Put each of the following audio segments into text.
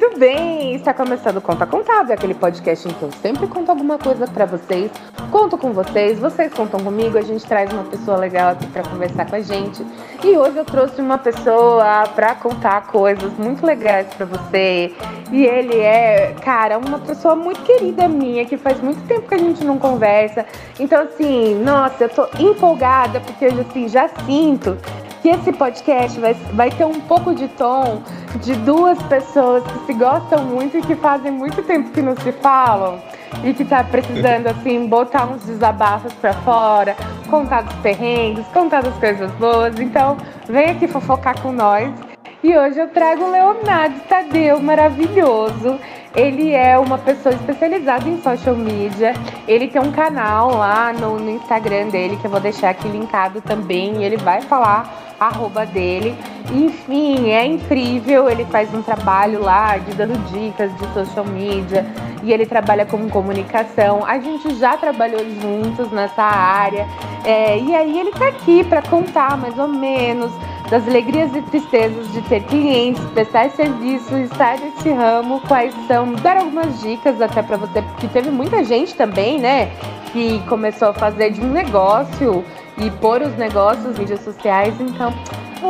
Muito bem, está começando o Conta Contado, é aquele podcast em que eu sempre conto alguma coisa para vocês, conto com vocês, vocês contam comigo, a gente traz uma pessoa legal aqui para conversar com a gente. E hoje eu trouxe uma pessoa para contar coisas muito legais para você. E ele é, cara, uma pessoa muito querida minha, que faz muito tempo que a gente não conversa. Então assim, nossa, eu tô empolgada porque assim já sinto que esse podcast vai, vai ter um pouco de tom de duas pessoas que se gostam muito e que fazem muito tempo que não se falam e que tá precisando assim botar uns desabafos para fora, contar dos perrengues, contar das coisas boas. Então, vem aqui fofocar com nós. E hoje eu trago o Leonardo Tadeu, maravilhoso. Ele é uma pessoa especializada em social media. Ele tem um canal lá no, no Instagram dele que eu vou deixar aqui linkado também. Ele vai falar arroba dele. Enfim, é incrível. Ele faz um trabalho lá de dando dicas de social media e ele trabalha com comunicação. A gente já trabalhou juntos nessa área. É, e aí ele tá aqui para contar mais ou menos das alegrias e tristezas de ter clientes, prestar serviço, estar nesse ramo, quais são, dar algumas dicas até para você, porque teve muita gente também, né, que começou a fazer de um negócio e pôr os negócios mídias sociais. Então,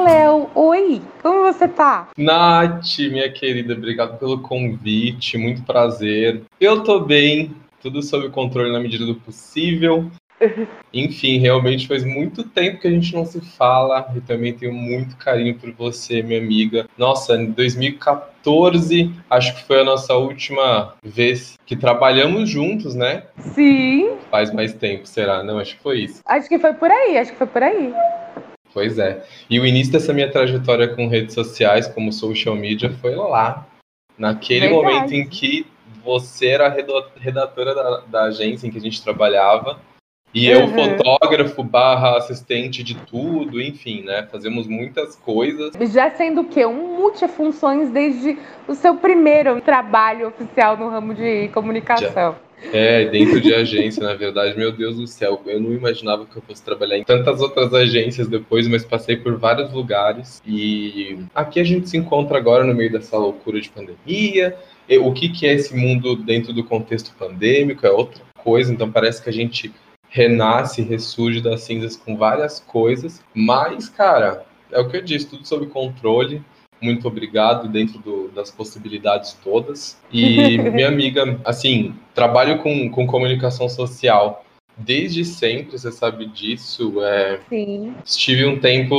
Léo, oi, como você tá? Nath, minha querida, obrigado pelo convite, muito prazer. Eu tô bem, tudo sob controle na medida do possível. Enfim, realmente faz muito tempo que a gente não se fala e também tenho muito carinho por você, minha amiga. Nossa, em 2014, acho que foi a nossa última vez que trabalhamos juntos, né? Sim. Faz mais tempo, será? Não, acho que foi isso. Acho que foi por aí, acho que foi por aí. Pois é. E o início dessa minha trajetória com redes sociais, como social media, foi lá. Naquele Verdade. momento em que você era a redatora da, da agência em que a gente trabalhava e eu, uhum. fotógrafo barra assistente de tudo, enfim, né? Fazemos muitas coisas. Já sendo o quê? Um multifunções desde o seu primeiro trabalho oficial no ramo de comunicação. Já. É, dentro de agência, na verdade, meu Deus do céu, eu não imaginava que eu fosse trabalhar em tantas outras agências depois, mas passei por vários lugares e aqui a gente se encontra agora no meio dessa loucura de pandemia. O que, que é esse mundo dentro do contexto pandêmico é outra coisa, então parece que a gente renasce, ressurge das cinzas com várias coisas, mas, cara, é o que eu disse, tudo sob controle. Muito obrigado dentro do, das possibilidades todas. E minha amiga, assim, trabalho com, com comunicação social desde sempre, você sabe disso. É, Sim. Estive um tempo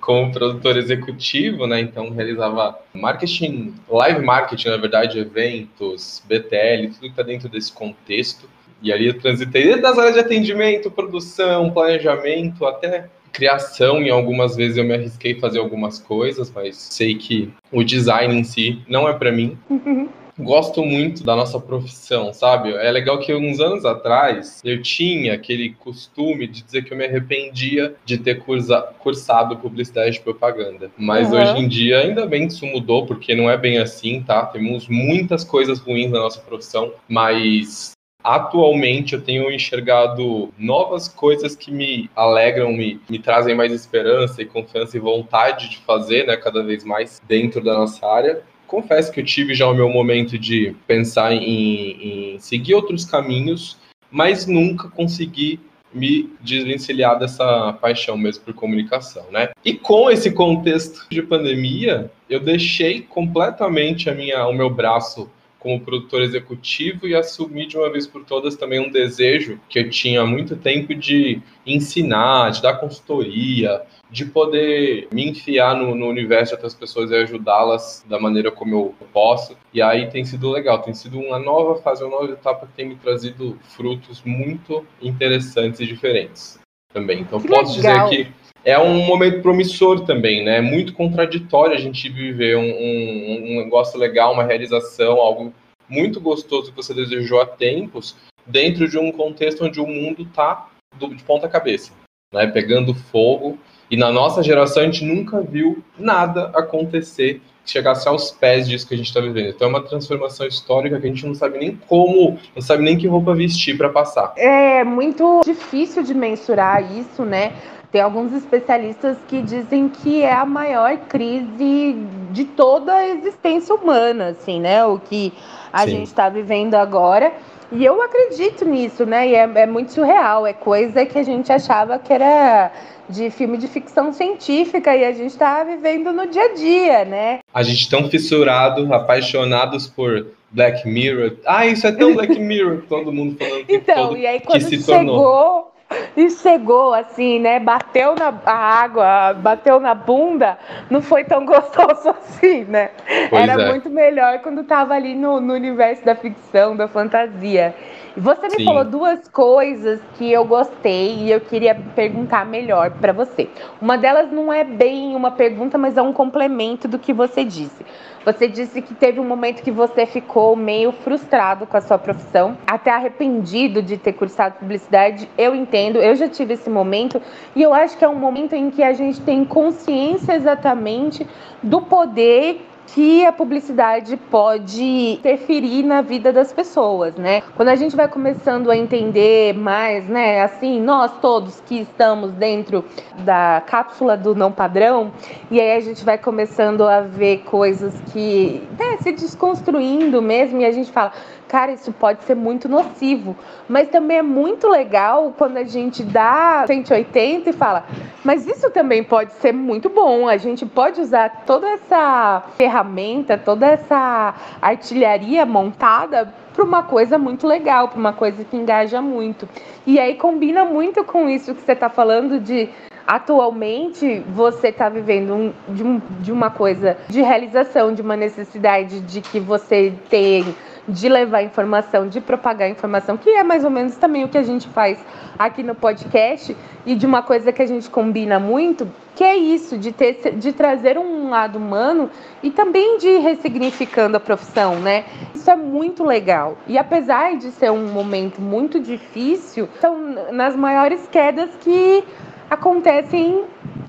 como produtor executivo, né? Então realizava marketing, live marketing, na verdade, eventos, BTL, tudo que está dentro desse contexto. E ali eu transitei desde as áreas de atendimento, produção, planejamento, até criação, e algumas vezes eu me arrisquei a fazer algumas coisas, mas sei que o design em si não é para mim. Uhum. Gosto muito da nossa profissão, sabe? É legal que uns anos atrás eu tinha aquele costume de dizer que eu me arrependia de ter cursa, cursado publicidade e propaganda. Mas uhum. hoje em dia, ainda bem que isso mudou, porque não é bem assim, tá? Temos muitas coisas ruins na nossa profissão, mas Atualmente eu tenho enxergado novas coisas que me alegram, me, me trazem mais esperança e confiança e vontade de fazer, né, cada vez mais dentro da nossa área. Confesso que eu tive já o meu momento de pensar em, em seguir outros caminhos, mas nunca consegui me desvencilhar dessa paixão mesmo por comunicação, né? E com esse contexto de pandemia, eu deixei completamente a minha, o meu braço como produtor executivo e assumi de uma vez por todas também um desejo que eu tinha há muito tempo de ensinar, de dar consultoria, de poder me enfiar no, no universo de outras pessoas e ajudá-las da maneira como eu posso. E aí tem sido legal, tem sido uma nova fase, uma nova etapa que tem me trazido frutos muito interessantes e diferentes também. Então que posso legal. dizer que é um momento promissor também, né? É muito contraditório a gente viver um, um, um, negócio legal, uma realização, algo muito gostoso que você desejou há tempos, dentro de um contexto onde o mundo está de ponta cabeça, né? Pegando fogo. E na nossa geração a gente nunca viu nada acontecer que chegasse aos pés disso que a gente está vivendo. Então é uma transformação histórica que a gente não sabe nem como, não sabe nem que roupa vestir para passar. É muito difícil de mensurar isso, né? Tem alguns especialistas que dizem que é a maior crise de toda a existência humana, assim, né? O que a Sim. gente está vivendo agora. E eu acredito nisso, né? E é, é muito surreal. É coisa que a gente achava que era de filme de ficção científica e a gente está vivendo no dia a dia, né? A gente tão fissurado, apaixonados por Black Mirror. Ah, isso é tão Black Mirror, todo mundo falando que Então, todo, e aí quando chegou, tornou e chegou assim, né? Bateu na água, bateu na bunda, não foi tão gostoso assim, né? Pois Era é. muito melhor quando tava ali no, no universo da ficção, da fantasia. E você me Sim. falou duas coisas que eu gostei e eu queria perguntar melhor para você. Uma delas não é bem uma pergunta, mas é um complemento do que você disse. Você disse que teve um momento que você ficou meio frustrado com a sua profissão, até arrependido de ter cursado publicidade. Eu entendo, eu já tive esse momento e eu acho que é um momento em que a gente tem consciência exatamente do poder que a publicidade pode interferir na vida das pessoas, né? Quando a gente vai começando a entender mais, né, assim, nós todos que estamos dentro da cápsula do não padrão, e aí a gente vai começando a ver coisas que, né, se desconstruindo mesmo, e a gente fala, cara, isso pode ser muito nocivo. Mas também é muito legal quando a gente dá 180 e fala, mas isso também pode ser muito bom. A gente pode usar toda essa ferramenta, toda essa artilharia montada para uma coisa muito legal, para uma coisa que engaja muito. E aí combina muito com isso que você está falando de atualmente você está vivendo um, de, um, de uma coisa de realização, de uma necessidade de que você tem de levar informação, de propagar informação, que é mais ou menos também o que a gente faz aqui no podcast, e de uma coisa que a gente combina muito, que é isso, de, ter, de trazer um lado humano e também de ir ressignificando a profissão, né? Isso é muito legal. E apesar de ser um momento muito difícil, são nas maiores quedas que acontecem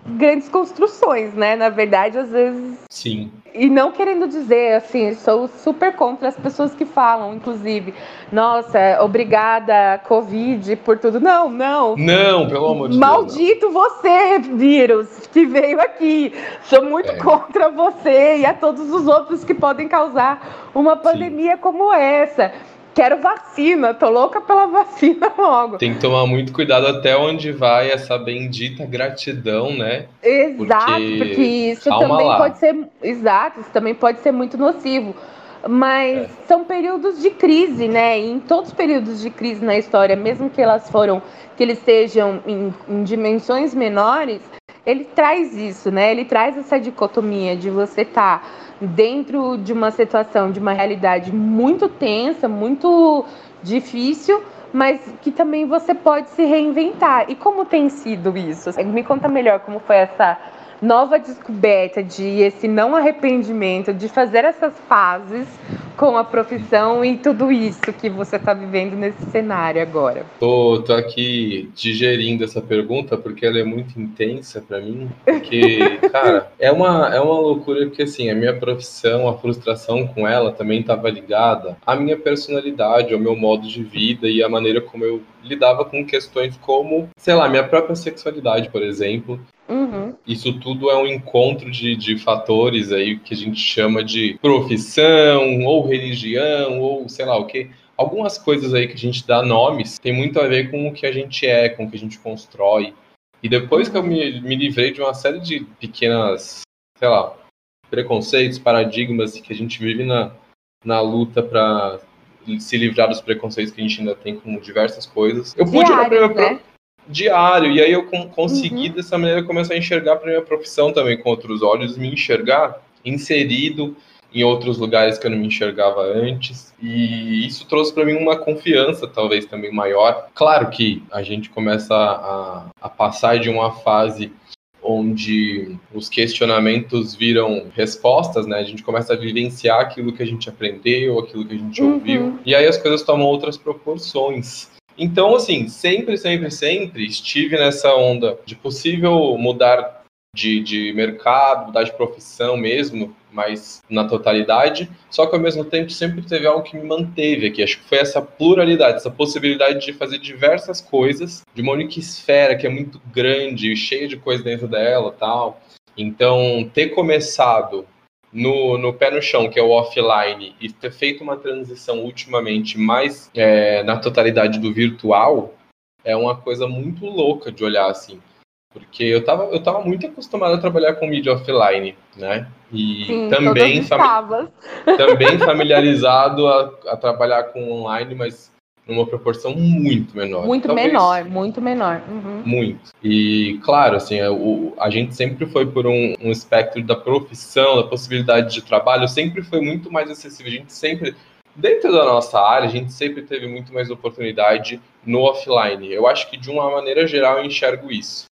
grandes construções, né? Na verdade, às vezes. Sim. E não querendo dizer, assim, sou super contra as pessoas que falam, inclusive, nossa, obrigada, Covid, por tudo. Não, não. Não, pelo amor de Maldito Deus. Maldito você, vírus, que veio aqui. Sou muito é. contra você e a todos os outros que podem causar uma pandemia Sim. como essa. Quero vacina, tô louca pela vacina logo. Tem que tomar muito cuidado até onde vai essa bendita gratidão, né? Exato, porque, porque isso também lá. pode ser. Exato, isso também pode ser muito nocivo. Mas é. são períodos de crise, né? E em todos os períodos de crise na história, mesmo que elas foram, que eles sejam em, em dimensões menores, ele traz isso, né? Ele traz essa dicotomia de você estar tá dentro de uma situação, de uma realidade muito tensa, muito difícil, mas que também você pode se reinventar. E como tem sido isso? Me conta melhor como foi essa nova descoberta de esse não arrependimento, de fazer essas fases com a profissão e tudo isso que você está vivendo nesse cenário agora? Tô, tô aqui digerindo essa pergunta porque ela é muito intensa para mim, porque, cara, é uma, é uma loucura porque, assim, a minha profissão, a frustração com ela também estava ligada à minha personalidade, ao meu modo de vida e à maneira como eu lidava com questões como, sei lá, minha própria sexualidade, por exemplo. Uhum. Isso tudo é um encontro de, de fatores aí que a gente chama de profissão, ou religião, ou sei lá o que. Algumas coisas aí que a gente dá nomes tem muito a ver com o que a gente é, com o que a gente constrói. E depois que eu me, me livrei de uma série de pequenas, sei lá, preconceitos, paradigmas que a gente vive na, na luta para se livrar dos preconceitos que a gente ainda tem com diversas coisas. Eu pude Diário, né? Diário, e aí eu consegui uhum. dessa maneira começar a enxergar para minha profissão também com outros olhos, me enxergar inserido em outros lugares que eu não me enxergava antes. E isso trouxe para mim uma confiança, talvez também maior. Claro que a gente começa a, a passar de uma fase onde os questionamentos viram respostas, né? A gente começa a vivenciar aquilo que a gente aprendeu, aquilo que a gente uhum. ouviu, e aí as coisas tomam outras proporções. Então, assim, sempre, sempre, sempre estive nessa onda de possível mudar de, de mercado, mudar de profissão mesmo, mas na totalidade. Só que ao mesmo tempo sempre teve algo que me manteve aqui. Acho que foi essa pluralidade, essa possibilidade de fazer diversas coisas, de uma única esfera que é muito grande, cheia de coisa dentro dela tal. Então, ter começado no, no pé no chão, que é o offline, e ter feito uma transição ultimamente mais é, na totalidade do virtual, é uma coisa muito louca de olhar assim. Porque eu estava eu tava muito acostumado a trabalhar com mídia offline, né? E Sim, também, fami também familiarizado a, a, trabalhar com online, mas numa proporção muito menor. Muito Talvez, menor, muito menor. Uhum. Muito. E, claro, assim, a, é, o, a gente sempre foi por um, um espectro da profissão, da possibilidade de trabalho, sempre foi muito mais acessível. A gente sempre dentro da nossa área, a gente sempre teve muito mais oportunidade no offline. Eu acho que de uma maneira geral eu enxergo isso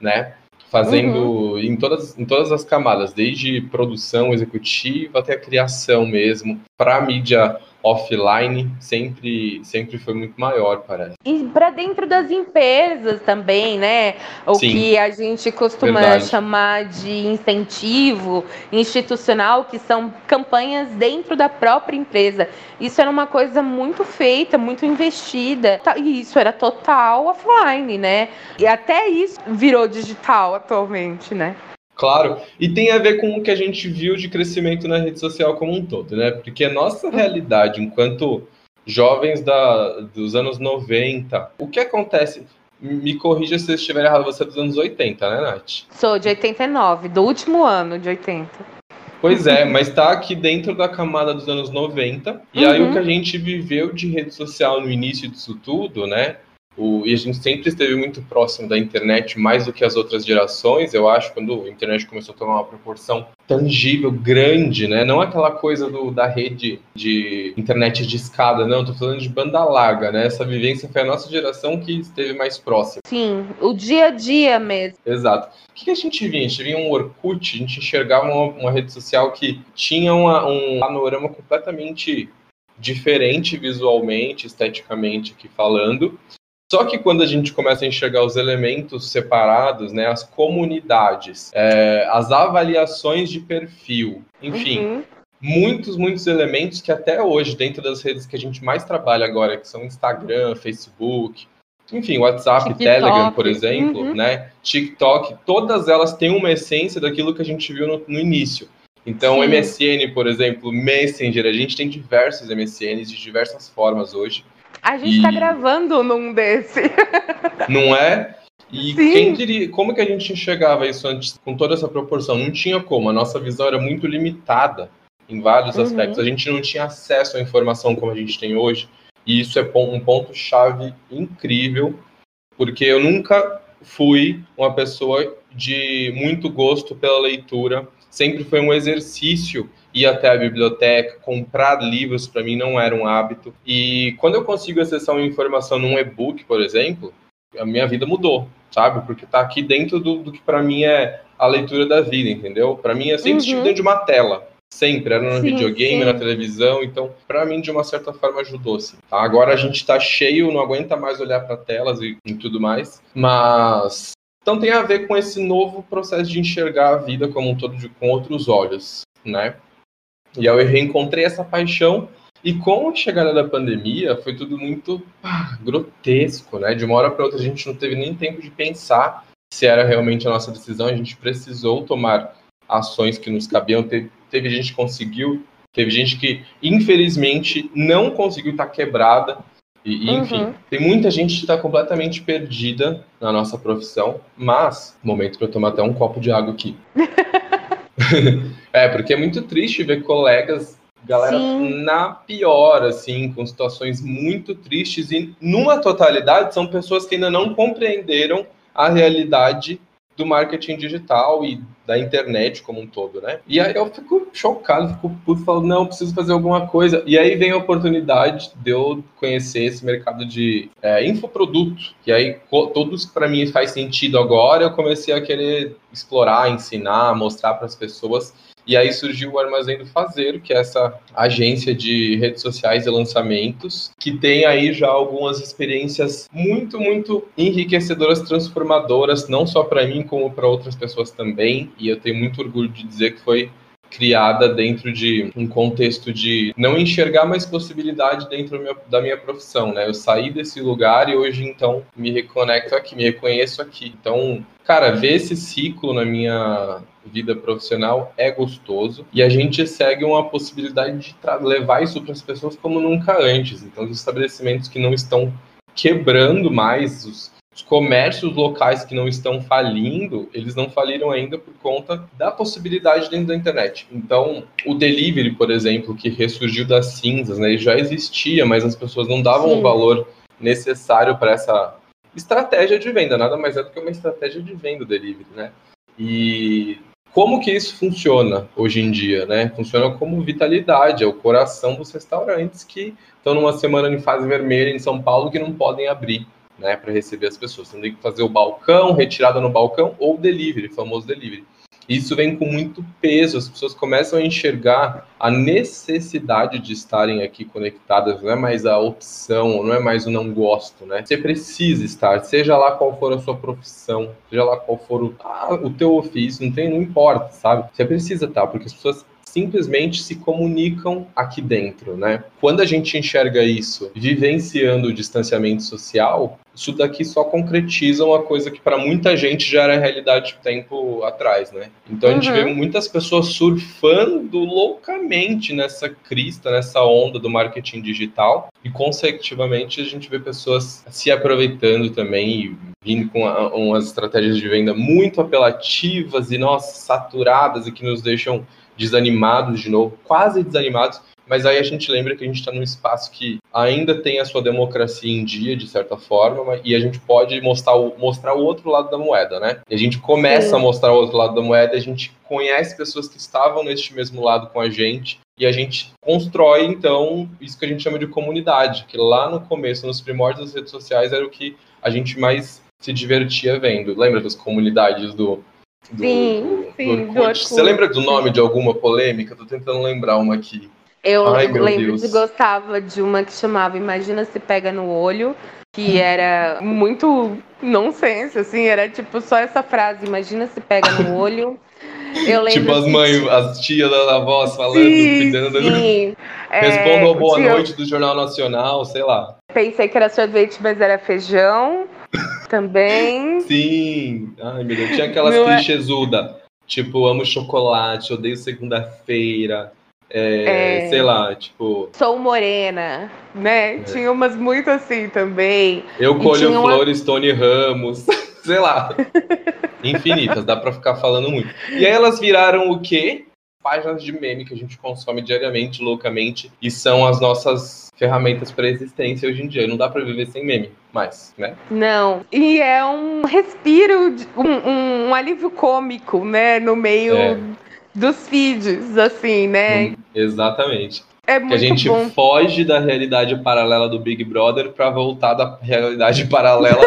né? Fazendo uhum. em, todas, em todas as camadas, desde produção executiva até a criação mesmo, para mídia offline sempre sempre foi muito maior, parece. E para dentro das empresas também, né? O Sim, que a gente costuma verdade. chamar de incentivo institucional, que são campanhas dentro da própria empresa. Isso era uma coisa muito feita, muito investida. E isso era total offline, né? E até isso virou digital atualmente, né? Claro, e tem a ver com o que a gente viu de crescimento na rede social como um todo, né? Porque a nossa realidade enquanto jovens da, dos anos 90, o que acontece? Me corrija se eu estiver errado, você é dos anos 80, né, Nath? Sou de 89, do último ano de 80. Pois é, mas tá aqui dentro da camada dos anos 90. E uhum. aí o uhum. que a gente viveu de rede social no início disso tudo, né? O, e a gente sempre esteve muito próximo da internet, mais do que as outras gerações, eu acho, quando a internet começou a tomar uma proporção tangível, grande, né? Não aquela coisa do, da rede de internet de escada, não, tô falando de banda larga, né? Essa vivência foi a nossa geração que esteve mais próxima. Sim, o dia a dia mesmo. Exato. O que a gente via? A gente via um Orkut, a gente enxergava uma, uma rede social que tinha uma, um panorama completamente diferente visualmente, esteticamente aqui falando, só que quando a gente começa a enxergar os elementos separados, né, as comunidades, é, as avaliações de perfil, enfim, uhum. muitos, muitos elementos que até hoje, dentro das redes que a gente mais trabalha agora, que são Instagram, Facebook, enfim, WhatsApp, TikTok. Telegram, por exemplo, uhum. né, TikTok, todas elas têm uma essência daquilo que a gente viu no, no início. Então, Sim. MSN, por exemplo, Messenger, a gente tem diversos MSNs de diversas formas hoje. A gente está gravando num desse. Não é? E Sim. quem diria, como que a gente enxergava isso antes com toda essa proporção? Não tinha como, a nossa visão era muito limitada em vários uhum. aspectos. A gente não tinha acesso à informação como a gente tem hoje. E isso é um ponto-chave incrível, porque eu nunca fui uma pessoa de muito gosto pela leitura. Sempre foi um exercício ir até a biblioteca, comprar livros para mim não era um hábito. E quando eu consigo acessar uma informação num e-book, por exemplo, a minha vida mudou, sabe? Porque está aqui dentro do, do que para mim é a leitura da vida, entendeu? Para mim é sempre uhum. estive dentro de uma tela. Sempre, era no sim, videogame, sim. na televisão, então para mim de uma certa forma ajudou sim. Tá? Agora a gente está cheio, não aguenta mais olhar para telas e, e tudo mais, mas então tem a ver com esse novo processo de enxergar a vida como um todo de, com outros olhos, né? E eu reencontrei essa paixão. E com a chegada da pandemia, foi tudo muito ah, grotesco, né? De uma hora para outra, a gente não teve nem tempo de pensar se era realmente a nossa decisão. A gente precisou tomar ações que nos cabiam. Teve, teve gente que conseguiu, teve gente que, infelizmente, não conseguiu estar tá quebrada. E, enfim, uhum. tem muita gente que está completamente perdida na nossa profissão. Mas, momento para tomar até um copo de água aqui. é, porque é muito triste ver colegas, galera Sim. na pior, assim, com situações muito tristes e numa totalidade são pessoas que ainda não compreenderam a realidade do marketing digital e da internet como um todo, né? E aí eu fico chocado, fico puto, falo, não, preciso fazer alguma coisa. E aí vem a oportunidade de eu conhecer esse mercado de é, infoproduto, que aí todos para mim faz sentido agora, eu comecei a querer explorar, ensinar, mostrar para as pessoas. E aí surgiu o Armazém do Fazer, que é essa agência de redes sociais e lançamentos, que tem aí já algumas experiências muito, muito enriquecedoras, transformadoras, não só para mim, como para outras pessoas também. E eu tenho muito orgulho de dizer que foi criada dentro de um contexto de não enxergar mais possibilidade dentro da minha profissão, né? Eu saí desse lugar e hoje então me reconecto aqui, me reconheço aqui. Então, cara, ver esse ciclo na minha vida profissional é gostoso e a gente segue uma possibilidade de levar isso para as pessoas como nunca antes. Então, os estabelecimentos que não estão quebrando mais os os comércios locais que não estão falindo, eles não faliram ainda por conta da possibilidade dentro da internet. Então, o delivery, por exemplo, que ressurgiu das cinzas, né, ele já existia, mas as pessoas não davam Sim. o valor necessário para essa estratégia de venda. Nada mais é do que uma estratégia de venda o delivery, né? E como que isso funciona hoje em dia, né? Funciona como vitalidade, é o coração dos restaurantes que estão numa semana em fase vermelha em São Paulo que não podem abrir né, para receber as pessoas. Então tem que fazer o balcão, retirada no balcão ou delivery, famoso delivery. Isso vem com muito peso, as pessoas começam a enxergar a necessidade de estarem aqui conectadas, não é mais a opção, não é mais o não gosto, né? Você precisa estar, seja lá qual for a sua profissão, seja lá qual for o, ah, o teu ofício, não tem, não importa, sabe? Você precisa estar, porque as pessoas simplesmente se comunicam aqui dentro, né? Quando a gente enxerga isso vivenciando o distanciamento social, isso daqui só concretiza uma coisa que para muita gente já era realidade tempo atrás, né? Então a gente vê uhum. muitas pessoas surfando loucamente nessa crista, nessa onda do marketing digital e consecutivamente a gente vê pessoas se aproveitando também e vindo com umas estratégias de venda muito apelativas e nossa saturadas e que nos deixam desanimados de novo, quase desanimados, mas aí a gente lembra que a gente está num espaço que ainda tem a sua democracia em dia, de certa forma, e a gente pode mostrar o, mostrar o outro lado da moeda, né? E a gente começa Sim. a mostrar o outro lado da moeda, a gente conhece pessoas que estavam neste mesmo lado com a gente, e a gente constrói, então, isso que a gente chama de comunidade, que lá no começo, nos primórdios das redes sociais, era o que a gente mais se divertia vendo. Lembra das comunidades do do, sim, sim. Do do Você lembra do nome de alguma polêmica? Tô tentando lembrar uma aqui. Eu Ai, lembro de gostava de uma que chamava Imagina se pega no olho, que era muito nonsense, assim, era tipo só essa frase, imagina se pega no olho. Eu lembro tipo as mães, as tias da avós falando, sim, cuidando. Sim. Respondam é, boa noite do Jornal Nacional, sei lá. Pensei que era sorvete, mas era feijão também. Sim. Ai, meu Deus. Tinha aquelas Não clichêsuda. É... Tipo, amo chocolate, odeio segunda-feira. É, é... Sei lá, tipo. Sou morena, né? É. Tinha umas muito assim também. Eu colho flores, uma... Tony Ramos. sei lá. Infinitas, dá pra ficar falando muito. E aí elas viraram o quê? páginas de meme que a gente consome diariamente, loucamente, e são as nossas ferramentas para existência hoje em dia. Não dá para viver sem meme mais, né? Não. E é um respiro, um, um, um alívio cômico, né? No meio é. Dos feeds, assim, né? Exatamente. É muito que a gente bom. foge da realidade paralela do Big Brother para voltar da realidade paralela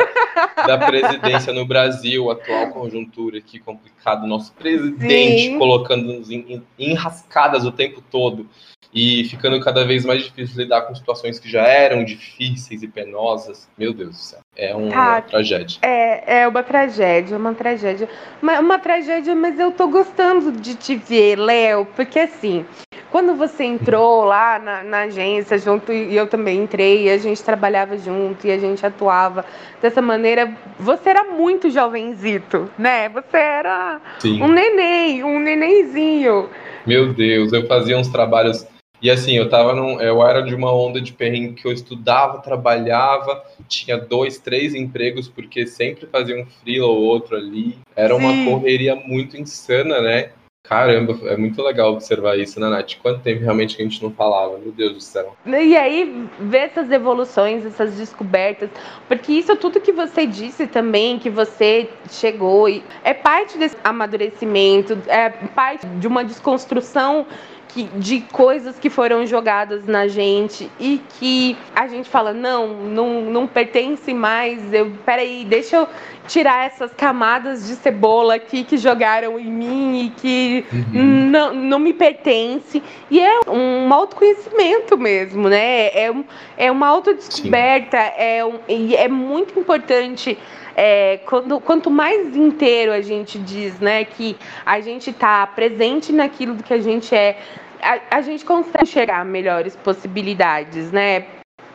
da presidência no Brasil, atual conjuntura aqui complicado, nosso presidente colocando-nos em, em, enrascadas o tempo todo e ficando cada vez mais difícil lidar com situações que já eram difíceis e penosas. Meu Deus do céu, é uma tá. tragédia. É, é uma tragédia, uma tragédia. Uma, uma tragédia, mas eu tô gostando de te ver, Léo, porque assim, quando você entrou lá na, na, agência junto, e eu também entrei, e a gente trabalhava junto, e a gente atuava dessa maneira, você era muito jovenzito, né? Você era Sim. um neném, um nenenzinho. Meu Deus, eu fazia uns trabalhos. E assim, eu tava num, eu era de uma onda de perrengue que eu estudava, trabalhava, tinha dois, três empregos, porque sempre fazia um freela ou outro ali. Era Sim. uma correria muito insana, né? Caramba, é muito legal observar isso, né, Nath? Quanto tempo realmente que a gente não falava, meu Deus do céu. E aí, ver essas evoluções, essas descobertas, porque isso tudo que você disse também, que você chegou, é parte desse amadurecimento, é parte de uma desconstrução que, de coisas que foram jogadas na gente e que a gente fala, não, não, não pertence mais, eu, peraí, deixa eu tirar essas camadas de cebola aqui que jogaram em mim e que uhum. não, não me pertence. E é um autoconhecimento mesmo, né? É, é uma autodescoberta, é, um, é muito importante é, quando, quanto mais inteiro a gente diz, né, que a gente está presente naquilo que a gente é, a, a gente consegue enxergar melhores possibilidades, né?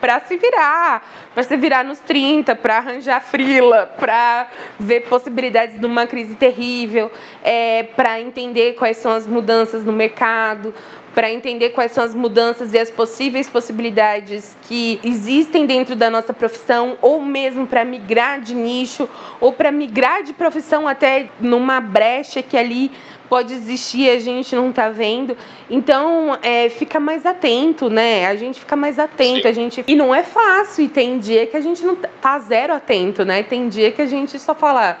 para se virar, para se virar nos 30, para arranjar frila, para ver possibilidades de uma crise terrível, é, para entender quais são as mudanças no mercado, para entender quais são as mudanças e as possíveis possibilidades que existem dentro da nossa profissão, ou mesmo para migrar de nicho, ou para migrar de profissão até numa brecha que ali pode existir e a gente não está vendo. Então, é, fica mais atento, né? A gente fica mais atento, Sim. a gente e não é fácil. E tem dia que a gente não tá, tá zero atento, né? Tem dia que a gente só fala,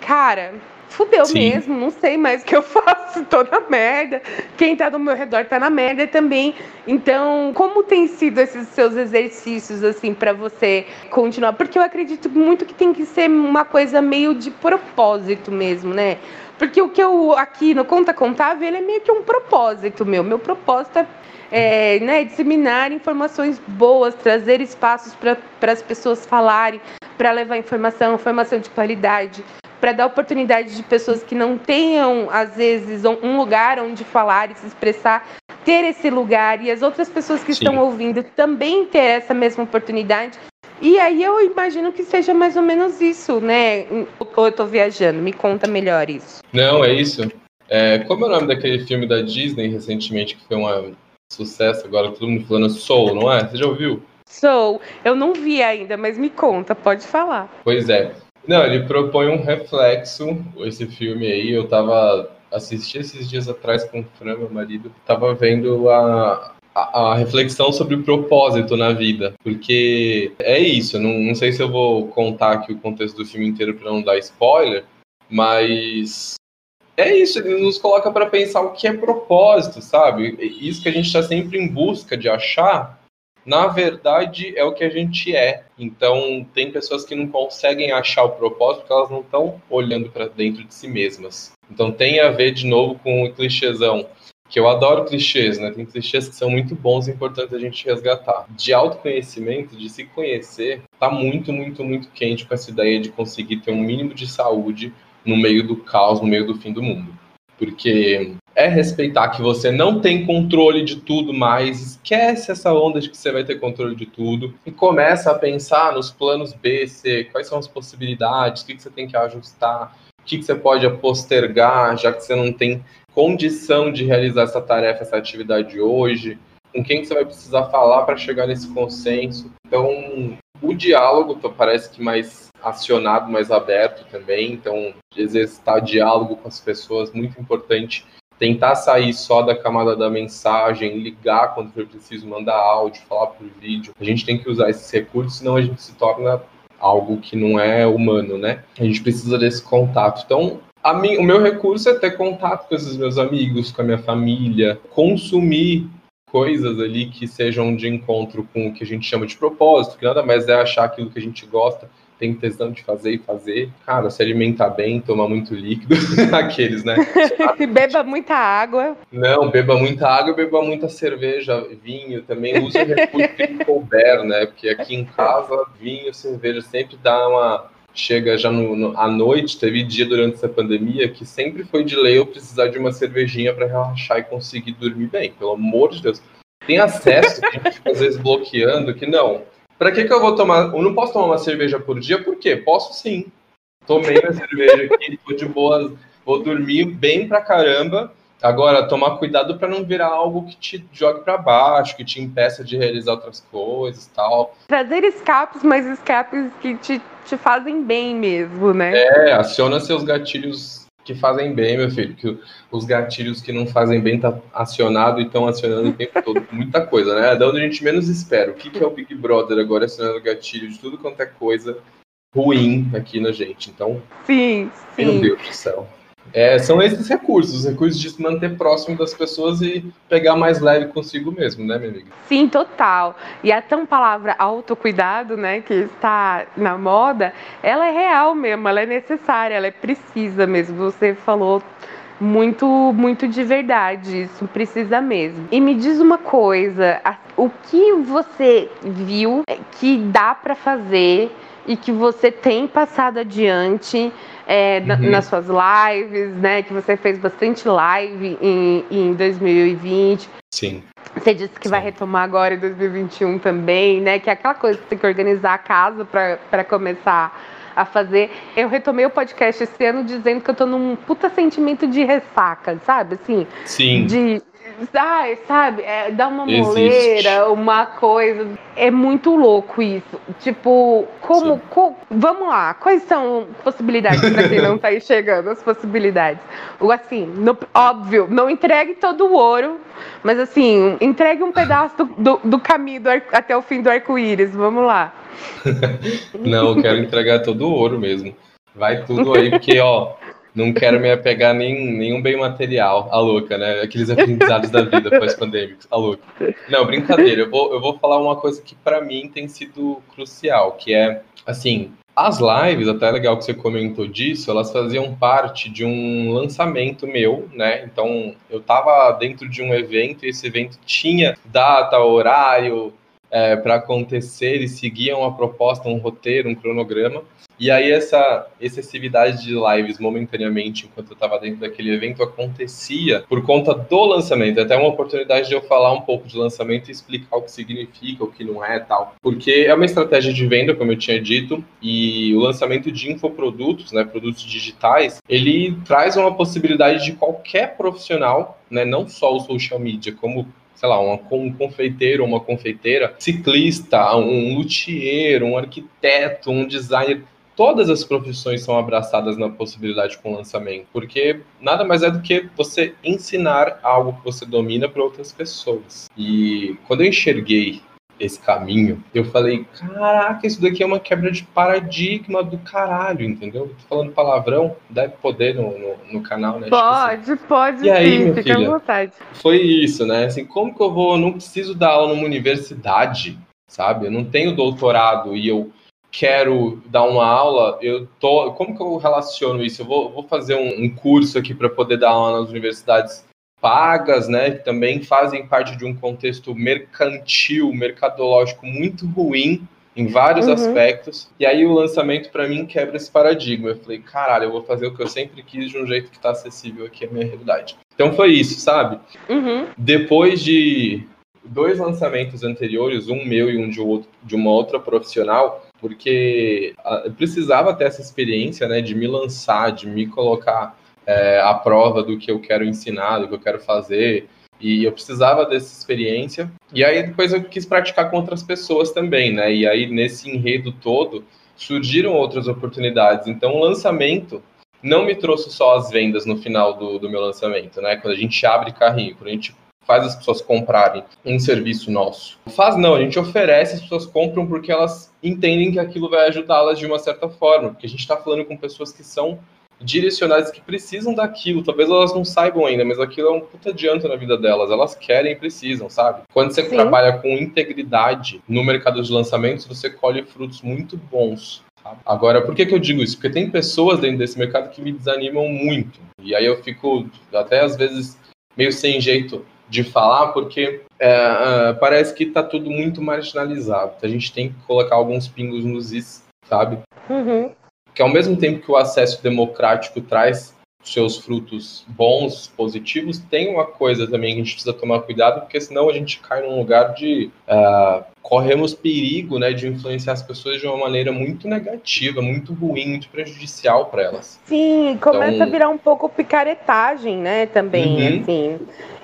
cara, fudeu Sim. mesmo, não sei mais o que eu faço, tô na merda. Quem tá do meu redor tá na merda também. Então, como tem sido esses seus exercícios, assim, para você continuar? Porque eu acredito muito que tem que ser uma coisa meio de propósito mesmo, né? Porque o que eu aqui no Conta Contável, ele é meio que um propósito meu. Meu propósito é, é né, disseminar informações boas, trazer espaços para as pessoas falarem, para levar informação, informação de qualidade para dar oportunidade de pessoas que não tenham, às vezes, um lugar onde falar e se expressar, ter esse lugar e as outras pessoas que Sim. estão ouvindo também ter essa mesma oportunidade. E aí eu imagino que seja mais ou menos isso, né? Ou eu tô viajando? Me conta melhor isso. Não, é isso. É, como é o nome daquele filme da Disney recentemente que foi um sucesso agora, todo mundo falando Soul, não é? Você já ouviu? Soul. Eu não vi ainda, mas me conta, pode falar. Pois é. Não, ele propõe um reflexo, esse filme aí, eu tava assisti esses dias atrás com o Fran, meu marido, tava vendo a, a, a, reflexão sobre o propósito na vida, porque é isso, não, não sei se eu vou contar aqui o contexto do filme inteiro para não dar spoiler, mas é isso, ele nos coloca para pensar o que é propósito, sabe? Isso que a gente está sempre em busca de achar, na verdade é o que a gente é. Então, tem pessoas que não conseguem achar o propósito porque elas não estão olhando para dentro de si mesmas. Então, tem a ver de novo com o clichêzão, que eu adoro clichês, né? Tem clichês que são muito bons e importantes a gente resgatar. De autoconhecimento, de se conhecer, tá muito, muito, muito quente com essa ideia de conseguir ter um mínimo de saúde no meio do caos, no meio do fim do mundo. Porque é respeitar que você não tem controle de tudo mais, esquece essa onda de que você vai ter controle de tudo e começa a pensar nos planos B, C, quais são as possibilidades, o que, você tem que ajustar, o que, você pode postergar, já que você não tem condição de realizar essa tarefa, essa atividade hoje, com quem que você vai precisar falar para chegar nesse consenso. Então, o diálogo parece que mais acionado, mais aberto também. Então, exercitar diálogo com as pessoas, muito importante tentar sair só da camada da mensagem, ligar quando for preciso, mandar áudio, falar por vídeo. A gente tem que usar esses recursos, senão a gente se torna algo que não é humano, né? A gente precisa desse contato. Então, o meu recurso é ter contato com esses meus amigos, com a minha família, consumir coisas ali que sejam de encontro com o que a gente chama de propósito, que nada mais é achar aquilo que a gente gosta tem tesão de fazer e fazer. Cara, se alimentar bem, tomar muito líquido, aqueles, né? beba muita água. Não, beba muita água, beba muita cerveja, vinho também. Use o recurso que couber, né? Porque aqui em casa, vinho, cerveja sempre dá uma. Chega já no, no, à noite, teve dia durante essa pandemia que sempre foi de lei eu precisar de uma cervejinha para relaxar e conseguir dormir bem. Pelo amor de Deus. Tem acesso, que a gente às vezes bloqueando, que não Pra que, que eu vou tomar? Eu não posso tomar uma cerveja por dia, por quê? Posso sim. Tomei minha cerveja aqui, tô de boa, vou dormir bem pra caramba. Agora, tomar cuidado para não virar algo que te jogue para baixo, que te impeça de realizar outras coisas tal. Trazer escapes, mas escapes que te, te fazem bem mesmo, né? É, aciona seus gatilhos que fazem bem, meu filho. Que os gatilhos que não fazem bem tá acionado e estão acionando o tempo todo. Muita coisa, né? É da onde a gente menos espera. O que, que é o Big Brother agora acionando gatilho de tudo quanto é coisa ruim aqui na gente. Então. Sim, sim. Meu Deus do céu. É, são esses recursos, os recursos de se manter próximo das pessoas e pegar mais leve consigo mesmo, né, minha amiga? Sim, total. E a tão palavra autocuidado, né, que está na moda, ela é real mesmo, ela é necessária, ela é precisa mesmo. Você falou muito, muito de verdade, isso precisa mesmo. E me diz uma coisa, o que você viu que dá para fazer e que você tem passado adiante é, uhum. nas suas lives, né? Que você fez bastante live em, em 2020. Sim. Você disse que Sim. vai retomar agora em 2021 também, né? Que é aquela coisa que tem que organizar a casa para começar a fazer. Eu retomei o podcast esse ano dizendo que eu tô num puta sentimento de ressaca, sabe? Assim, Sim. De Ai, sabe, é, dá uma moleira, uma coisa. É muito louco isso. Tipo, como. Co, vamos lá, quais são possibilidades pra quem não tá enxergando as possibilidades? O assim, no, óbvio, não entregue todo o ouro, mas assim, entregue um pedaço do, do, do caminho do até o fim do arco-íris. Vamos lá. não, eu quero entregar todo o ouro mesmo. Vai tudo aí, porque, ó, não quero me apegar nem nenhum bem material, a louca, né? Aqueles aprendizados da vida pós-pandêmicos, a louca. Não, brincadeira, eu vou, eu vou falar uma coisa que para mim tem sido crucial, que é, assim, as lives, até legal que você comentou disso, elas faziam parte de um lançamento meu, né? Então, eu estava dentro de um evento e esse evento tinha data, horário, é, para acontecer e seguia uma proposta, um roteiro, um cronograma. E aí essa excessividade de lives momentaneamente, enquanto eu estava dentro daquele evento, acontecia por conta do lançamento. Até uma oportunidade de eu falar um pouco de lançamento e explicar o que significa, o que não é tal. Porque é uma estratégia de venda, como eu tinha dito, e o lançamento de infoprodutos, né, produtos digitais, ele traz uma possibilidade de qualquer profissional, né, não só o social media, como sei lá, uma, um confeiteiro ou uma confeiteira, ciclista, um luthier, um arquiteto, um designer, todas as profissões são abraçadas na possibilidade com lançamento, porque nada mais é do que você ensinar algo que você domina para outras pessoas. E quando eu enxerguei esse caminho, eu falei, caraca, isso daqui é uma quebra de paradigma do caralho, entendeu? Tô falando palavrão, deve poder no, no, no canal, né? Pode, tipo assim. pode, e aí, sim, minha fica filha, à vontade. Foi isso, né? Assim, como que eu vou, eu não preciso dar aula numa universidade, sabe? Eu não tenho doutorado e eu quero dar uma aula, eu tô, como que eu relaciono isso? Eu vou, vou fazer um, um curso aqui para poder dar aula nas universidades pagas, né, que também fazem parte de um contexto mercantil, mercadológico muito ruim em vários uhum. aspectos. E aí o lançamento para mim quebra esse paradigma. Eu falei, caralho, eu vou fazer o que eu sempre quis de um jeito que está acessível aqui à minha realidade. Então foi isso, sabe? Uhum. Depois de dois lançamentos anteriores, um meu e um de, outro, de uma outra profissional, porque ah, eu precisava ter essa experiência, né, de me lançar, de me colocar é, a prova do que eu quero ensinar, do que eu quero fazer. E eu precisava dessa experiência. E aí depois eu quis praticar com outras pessoas também, né? E aí nesse enredo todo surgiram outras oportunidades. Então o lançamento não me trouxe só as vendas no final do, do meu lançamento, né? Quando a gente abre carrinho, quando a gente faz as pessoas comprarem um serviço nosso. Faz não, a gente oferece, as pessoas compram porque elas entendem que aquilo vai ajudá-las de uma certa forma, porque a gente está falando com pessoas que são direcionadas que precisam daquilo. Talvez elas não saibam ainda, mas aquilo é um puta adianto na vida delas. Elas querem e precisam, sabe? Quando você Sim. trabalha com integridade no mercado de lançamentos, você colhe frutos muito bons. Agora, por que, que eu digo isso? Porque tem pessoas dentro desse mercado que me desanimam muito. E aí eu fico até às vezes meio sem jeito de falar, porque é, é, parece que está tudo muito marginalizado. A gente tem que colocar alguns pingos nos is, sabe? Uhum que ao mesmo tempo que o acesso democrático traz seus frutos bons, positivos, tem uma coisa também que a gente precisa tomar cuidado, porque senão a gente cai num lugar de uh, corremos perigo, né, de influenciar as pessoas de uma maneira muito negativa, muito ruim, muito prejudicial para elas. Sim, começa então... a virar um pouco picaretagem, né, também, uhum. assim.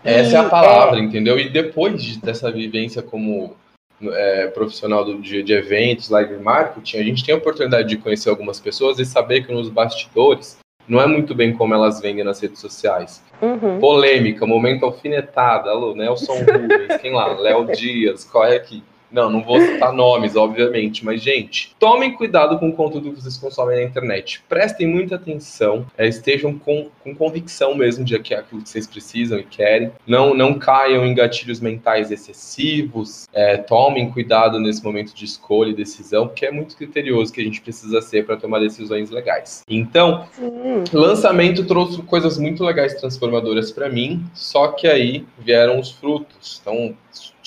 Essa e, é a palavra, é... entendeu? E depois dessa vivência como é, profissional do, de, de, eventos, live marketing, a gente tem a oportunidade de conhecer algumas pessoas e saber que nos bastidores não é muito bem como elas vendem nas redes sociais. Uhum. Polêmica, momento alfinetada, alô, Nelson Rubens, quem lá? Léo Dias, corre aqui. Não, não vou citar nomes, obviamente, mas, gente, tomem cuidado com o conteúdo que vocês consomem na internet. Prestem muita atenção, é, estejam com, com convicção mesmo de que é aquilo que vocês precisam e querem. Não, não caiam em gatilhos mentais excessivos. É, tomem cuidado nesse momento de escolha e decisão, porque é muito criterioso que a gente precisa ser para tomar decisões legais. Então, Sim. lançamento trouxe coisas muito legais, transformadoras para mim, só que aí vieram os frutos. Então,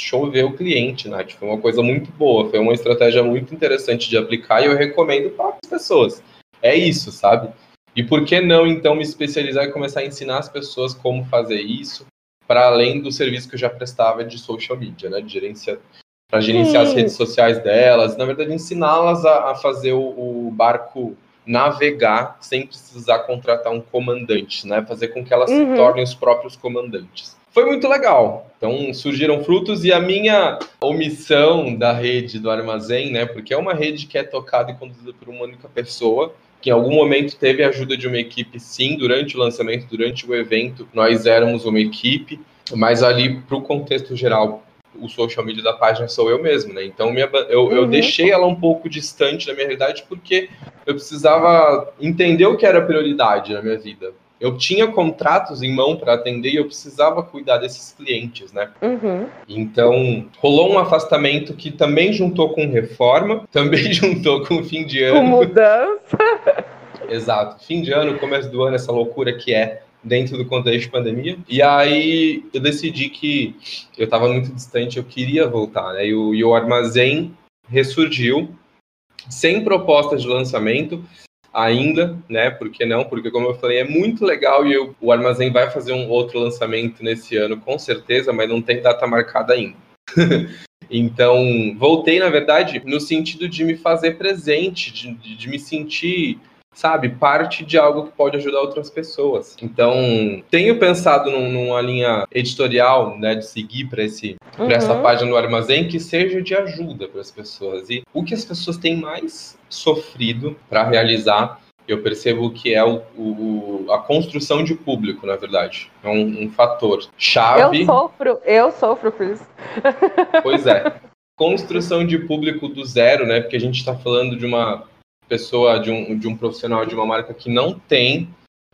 chover o cliente, né? Foi uma coisa muito boa, foi uma estratégia muito interessante de aplicar e eu recomendo para as pessoas. É isso, sabe? E por que não, então, me especializar e começar a ensinar as pessoas como fazer isso, para além do serviço que eu já prestava de social media, né? De gerenciar, para gerenciar Sim. as redes sociais delas, na verdade, ensiná-las a, a, fazer o, o, barco navegar sem precisar contratar um comandante, né? Fazer com que elas uhum. se tornem os próprios comandantes foi muito legal. Então surgiram frutos e a minha omissão da rede do armazém, né? Porque é uma rede que é tocada e conduzida por uma única pessoa, que em algum momento teve a ajuda de uma equipe, sim, durante o lançamento, durante o evento, nós éramos uma equipe, mas ali para o contexto geral, o social media da página sou eu mesmo, né? Então minha, eu, uhum. eu deixei ela um pouco distante da minha realidade porque eu precisava entender o que era prioridade na minha vida eu tinha contratos em mão para atender e eu precisava cuidar desses clientes, né? Uhum. Então, rolou um afastamento que também juntou com reforma, também juntou com fim de ano. Com mudança. Exato. Fim de ano, começo do ano, essa loucura que é dentro do contexto de pandemia. E aí eu decidi que eu estava muito distante, eu queria voltar, né? E o, e o armazém ressurgiu sem proposta de lançamento, ainda, né? Por que não? Porque, como eu falei, é muito legal e eu, o Armazém vai fazer um outro lançamento nesse ano, com certeza, mas não tem data marcada ainda. então, voltei, na verdade, no sentido de me fazer presente, de, de, de me sentir sabe, parte de algo que pode ajudar outras pessoas. Então, tenho pensado num, numa linha editorial, né, de seguir para esse uhum. essa página do armazém que seja de ajuda para as pessoas. E o que as pessoas têm mais sofrido para realizar eu percebo que é o, o, a construção de público, na verdade. É um, um fator chave. Eu sofro, eu sofro com isso. Pois é. Construção de público do zero, né? Porque a gente está falando de uma pessoa, de um, de um profissional de uma marca que não tem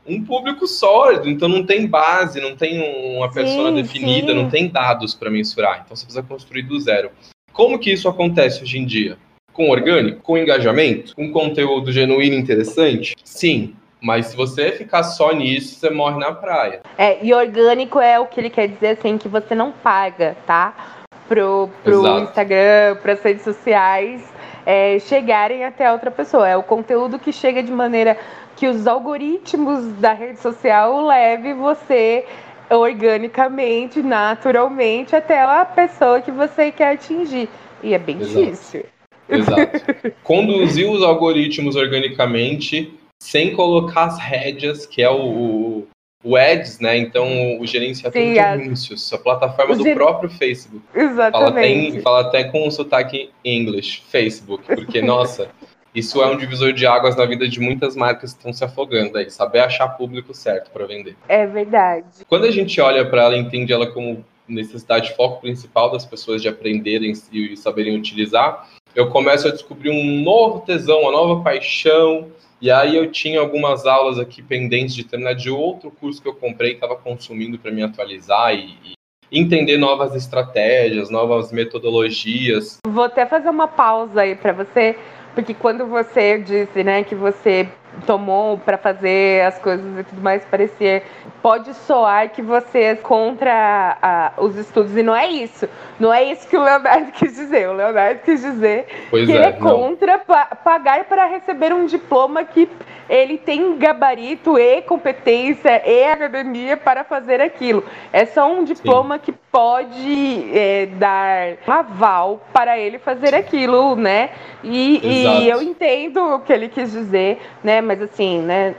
um público sólido, então não tem base, não tem uma pessoa definida, sim. não tem dados para mensurar. Então você precisa construir do zero. Como que isso acontece hoje em dia? Com orgânico, com engajamento, com conteúdo genuíno e interessante? Sim, mas se você ficar só nisso, você morre na praia. É, e orgânico é o que ele quer dizer assim, que você não paga, tá? Pro, pro Instagram, para as redes sociais é, chegarem até outra pessoa. É o conteúdo que chega de maneira que os algoritmos da rede social leve você organicamente, naturalmente, até a pessoa que você quer atingir. E é bem Exato. difícil. Exato. Conduzir os algoritmos organicamente sem colocar as rédeas, que é o, o Ads, né? Então, o gerenciador Sim, de anúncios, a plataforma do próprio Facebook. Exatamente. Fala até, fala até com o sotaque em inglês, Facebook, porque, nossa, isso é um divisor de águas na vida de muitas marcas que estão se afogando aí, saber achar público certo para vender. É verdade. Quando a gente olha para ela, entende ela como necessidade de foco principal das pessoas de aprenderem e saberem utilizar, eu começo a descobrir um novo tesão, uma nova paixão, e aí eu tinha algumas aulas aqui pendentes de terminar de outro curso que eu comprei, que estava consumindo para me atualizar e, e, entender novas estratégias, novas metodologias. Vou até fazer uma pausa aí para você, porque quando você disse, né, que você tomou para fazer as coisas e tudo mais, parecia. Pode soar que você é contra a, os estudos, e não é isso. Não é isso que o Leonardo quis dizer. O Leonardo quis dizer pois que é, ele é contra pa pagar para receber um diploma que ele tem gabarito e competência e academia para fazer aquilo. É só um diploma Sim. que pode é, dar aval para ele fazer aquilo, né? E, e eu entendo o que ele quis dizer, né? Mas assim, né?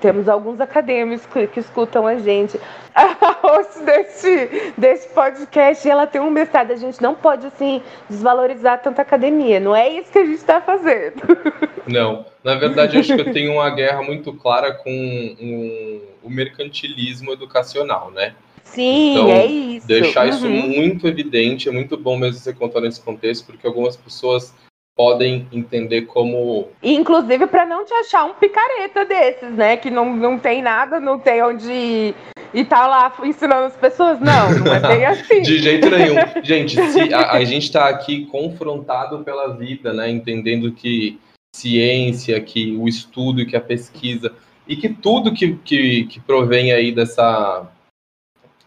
Temos alguns acadêmicos que, que escutam a gente. A host desse, desse podcast, ela tem um mestrado. A gente não pode, assim, desvalorizar tanta academia. Não é isso que a gente está fazendo. Não. Na verdade, acho que eu tenho uma guerra muito clara com um, o mercantilismo educacional, né? Sim, então, é isso. Deixar uhum. isso muito evidente, é muito bom mesmo você contar nesse contexto, porque algumas pessoas podem entender como. Inclusive para não te achar um picareta desses, né? Que não, não tem nada, não tem onde ir, e tá lá ensinando as pessoas. Não, não é bem assim. De jeito nenhum. Gente, se a, a gente está aqui confrontado pela vida, né? Entendendo que ciência, que o estudo, que a pesquisa e que tudo que, que, que provém aí dessa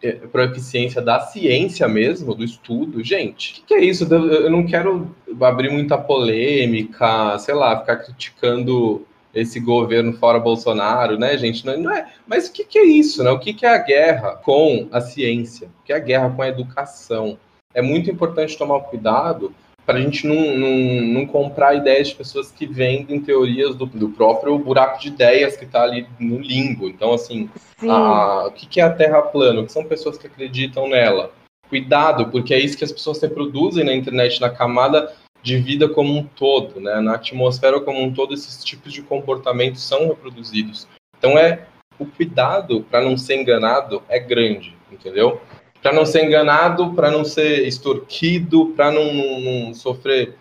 é, proficiência da ciência mesmo, do estudo, gente, o que, que, é isso? Eu não quero abrir muita polêmica, sei lá, ficar criticando esse governo fora Bolsonaro, né, gente? Não, não é. Mas o que, que, é isso, né? O que, que é a guerra com a ciência? O que é a guerra com a educação? É muito importante tomar cuidado para a gente não, não, não, comprar ideias de pessoas que vendem teorias do, do próprio buraco de ideias que está ali no limbo. Então, assim, a, o que, é a Terra plana? O que são pessoas que acreditam nela? Cuidado, porque é isso que as pessoas reproduzem na internet, na camada de vida como um todo, né? na atmosfera como um todo, esses tipos de comportamentos são reproduzidos. Então, é o cuidado para não ser enganado é grande, entendeu? Para não ser enganado, para não ser extorquido, para não, não, não, sofrer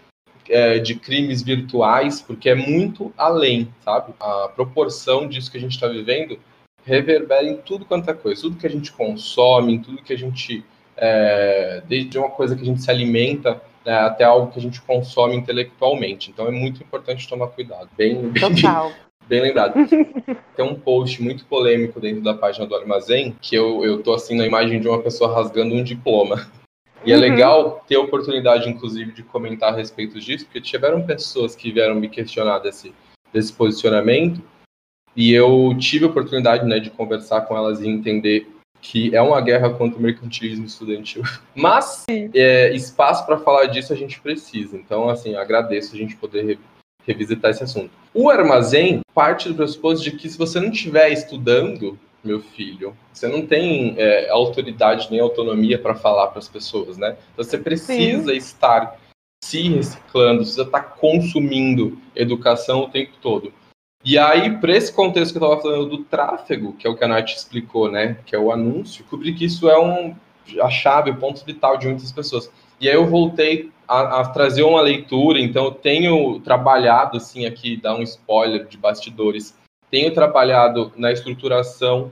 é, de crimes virtuais, porque é muito além, sabe? A proporção disso que a gente está vivendo reverbera em tudo quanto é coisa, tudo que a gente consome, em tudo que a gente, é, desde uma coisa que a gente se alimenta né, até algo que a gente consome intelectualmente. Então é muito importante tomar cuidado. Bem, Total. bem lembrado. Tem um post muito polêmico dentro da página do Armazém, que eu, eu tô assim na imagem de uma pessoa rasgando um diploma. E é uhum. legal ter a oportunidade, inclusive, de comentar a respeito disso, porque tiveram pessoas que vieram me questionar desse, desse posicionamento, e eu tive a oportunidade né, de conversar com elas e entender que é uma guerra contra o mercantilismo estudantil. Mas é, espaço para falar disso a gente precisa. Então, assim, agradeço a gente poder revisitar esse assunto. O armazém parte do pressuposto de que se você não estiver estudando, meu filho, você não tem é, autoridade nem autonomia para falar para as pessoas, né? Então você precisa Sim. estar se reciclando, precisa estar consumindo educação o tempo todo. E aí, para esse contexto que eu estava falando do tráfego, que é o que a Nath explicou, né? Que é o anúncio, descobri que isso é um, a chave, o ponto vital de muitas pessoas. E aí eu voltei a, a, trazer uma leitura, então eu tenho trabalhado, assim, aqui, dar um spoiler de bastidores, tenho trabalhado na estruturação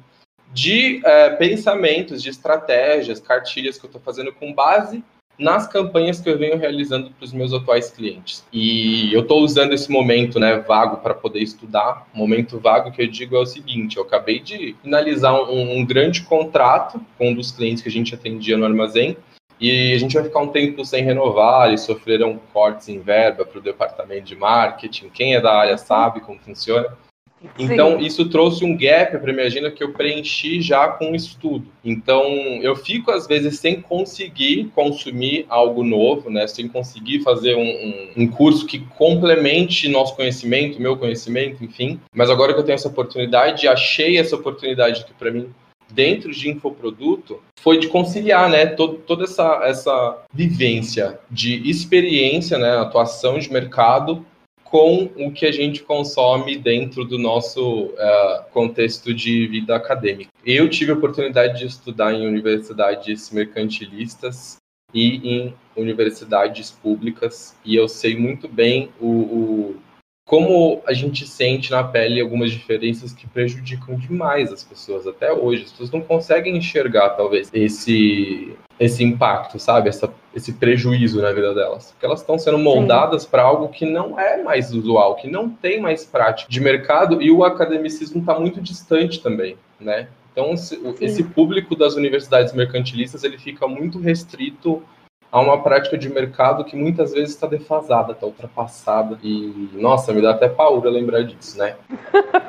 de é, pensamentos, de estratégias, cartilhas que eu estou fazendo com base nas campanhas que eu venho realizando para os meus atuais clientes. E eu estou usando esse momento né, vago para poder estudar. O momento vago que eu digo é o seguinte: eu acabei de finalizar um, um grande contrato com um dos clientes que a gente atendia no armazém e a gente vai ficar um tempo sem renovar, eles sofreram cortes em verba para o departamento de marketing. Quem é da área sabe como funciona. Então, Sim. isso trouxe um gap para minha agenda que eu preenchi já com estudo. Então, eu fico, às vezes, sem conseguir consumir algo novo, né? sem conseguir fazer um, um, um curso que complemente nosso conhecimento, meu conhecimento, enfim. Mas agora que eu tenho essa oportunidade, achei essa oportunidade que, para mim, dentro de infoproduto foi de conciliar, né, todo, toda essa, essa vivência de experiência, né, atuação de mercado com o que a gente consome dentro do nosso uh, contexto de vida acadêmica. Eu tive a oportunidade de estudar em universidades mercantilistas e em universidades públicas e eu sei muito bem o, o como a gente sente na pele algumas diferenças que prejudicam demais as pessoas até hoje. As pessoas não conseguem enxergar, talvez, esse, esse impacto, sabe? Essa, esse prejuízo na vida delas. Porque elas estão sendo moldadas para algo que não é mais usual, que não tem mais prática de mercado e o academicismo está muito distante também, né? Então, esse, esse público das universidades mercantilistas ele fica muito restrito a uma prática de mercado que muitas vezes está defasada, está ultrapassada. E, nossa, me dá até paura lembrar disso, né?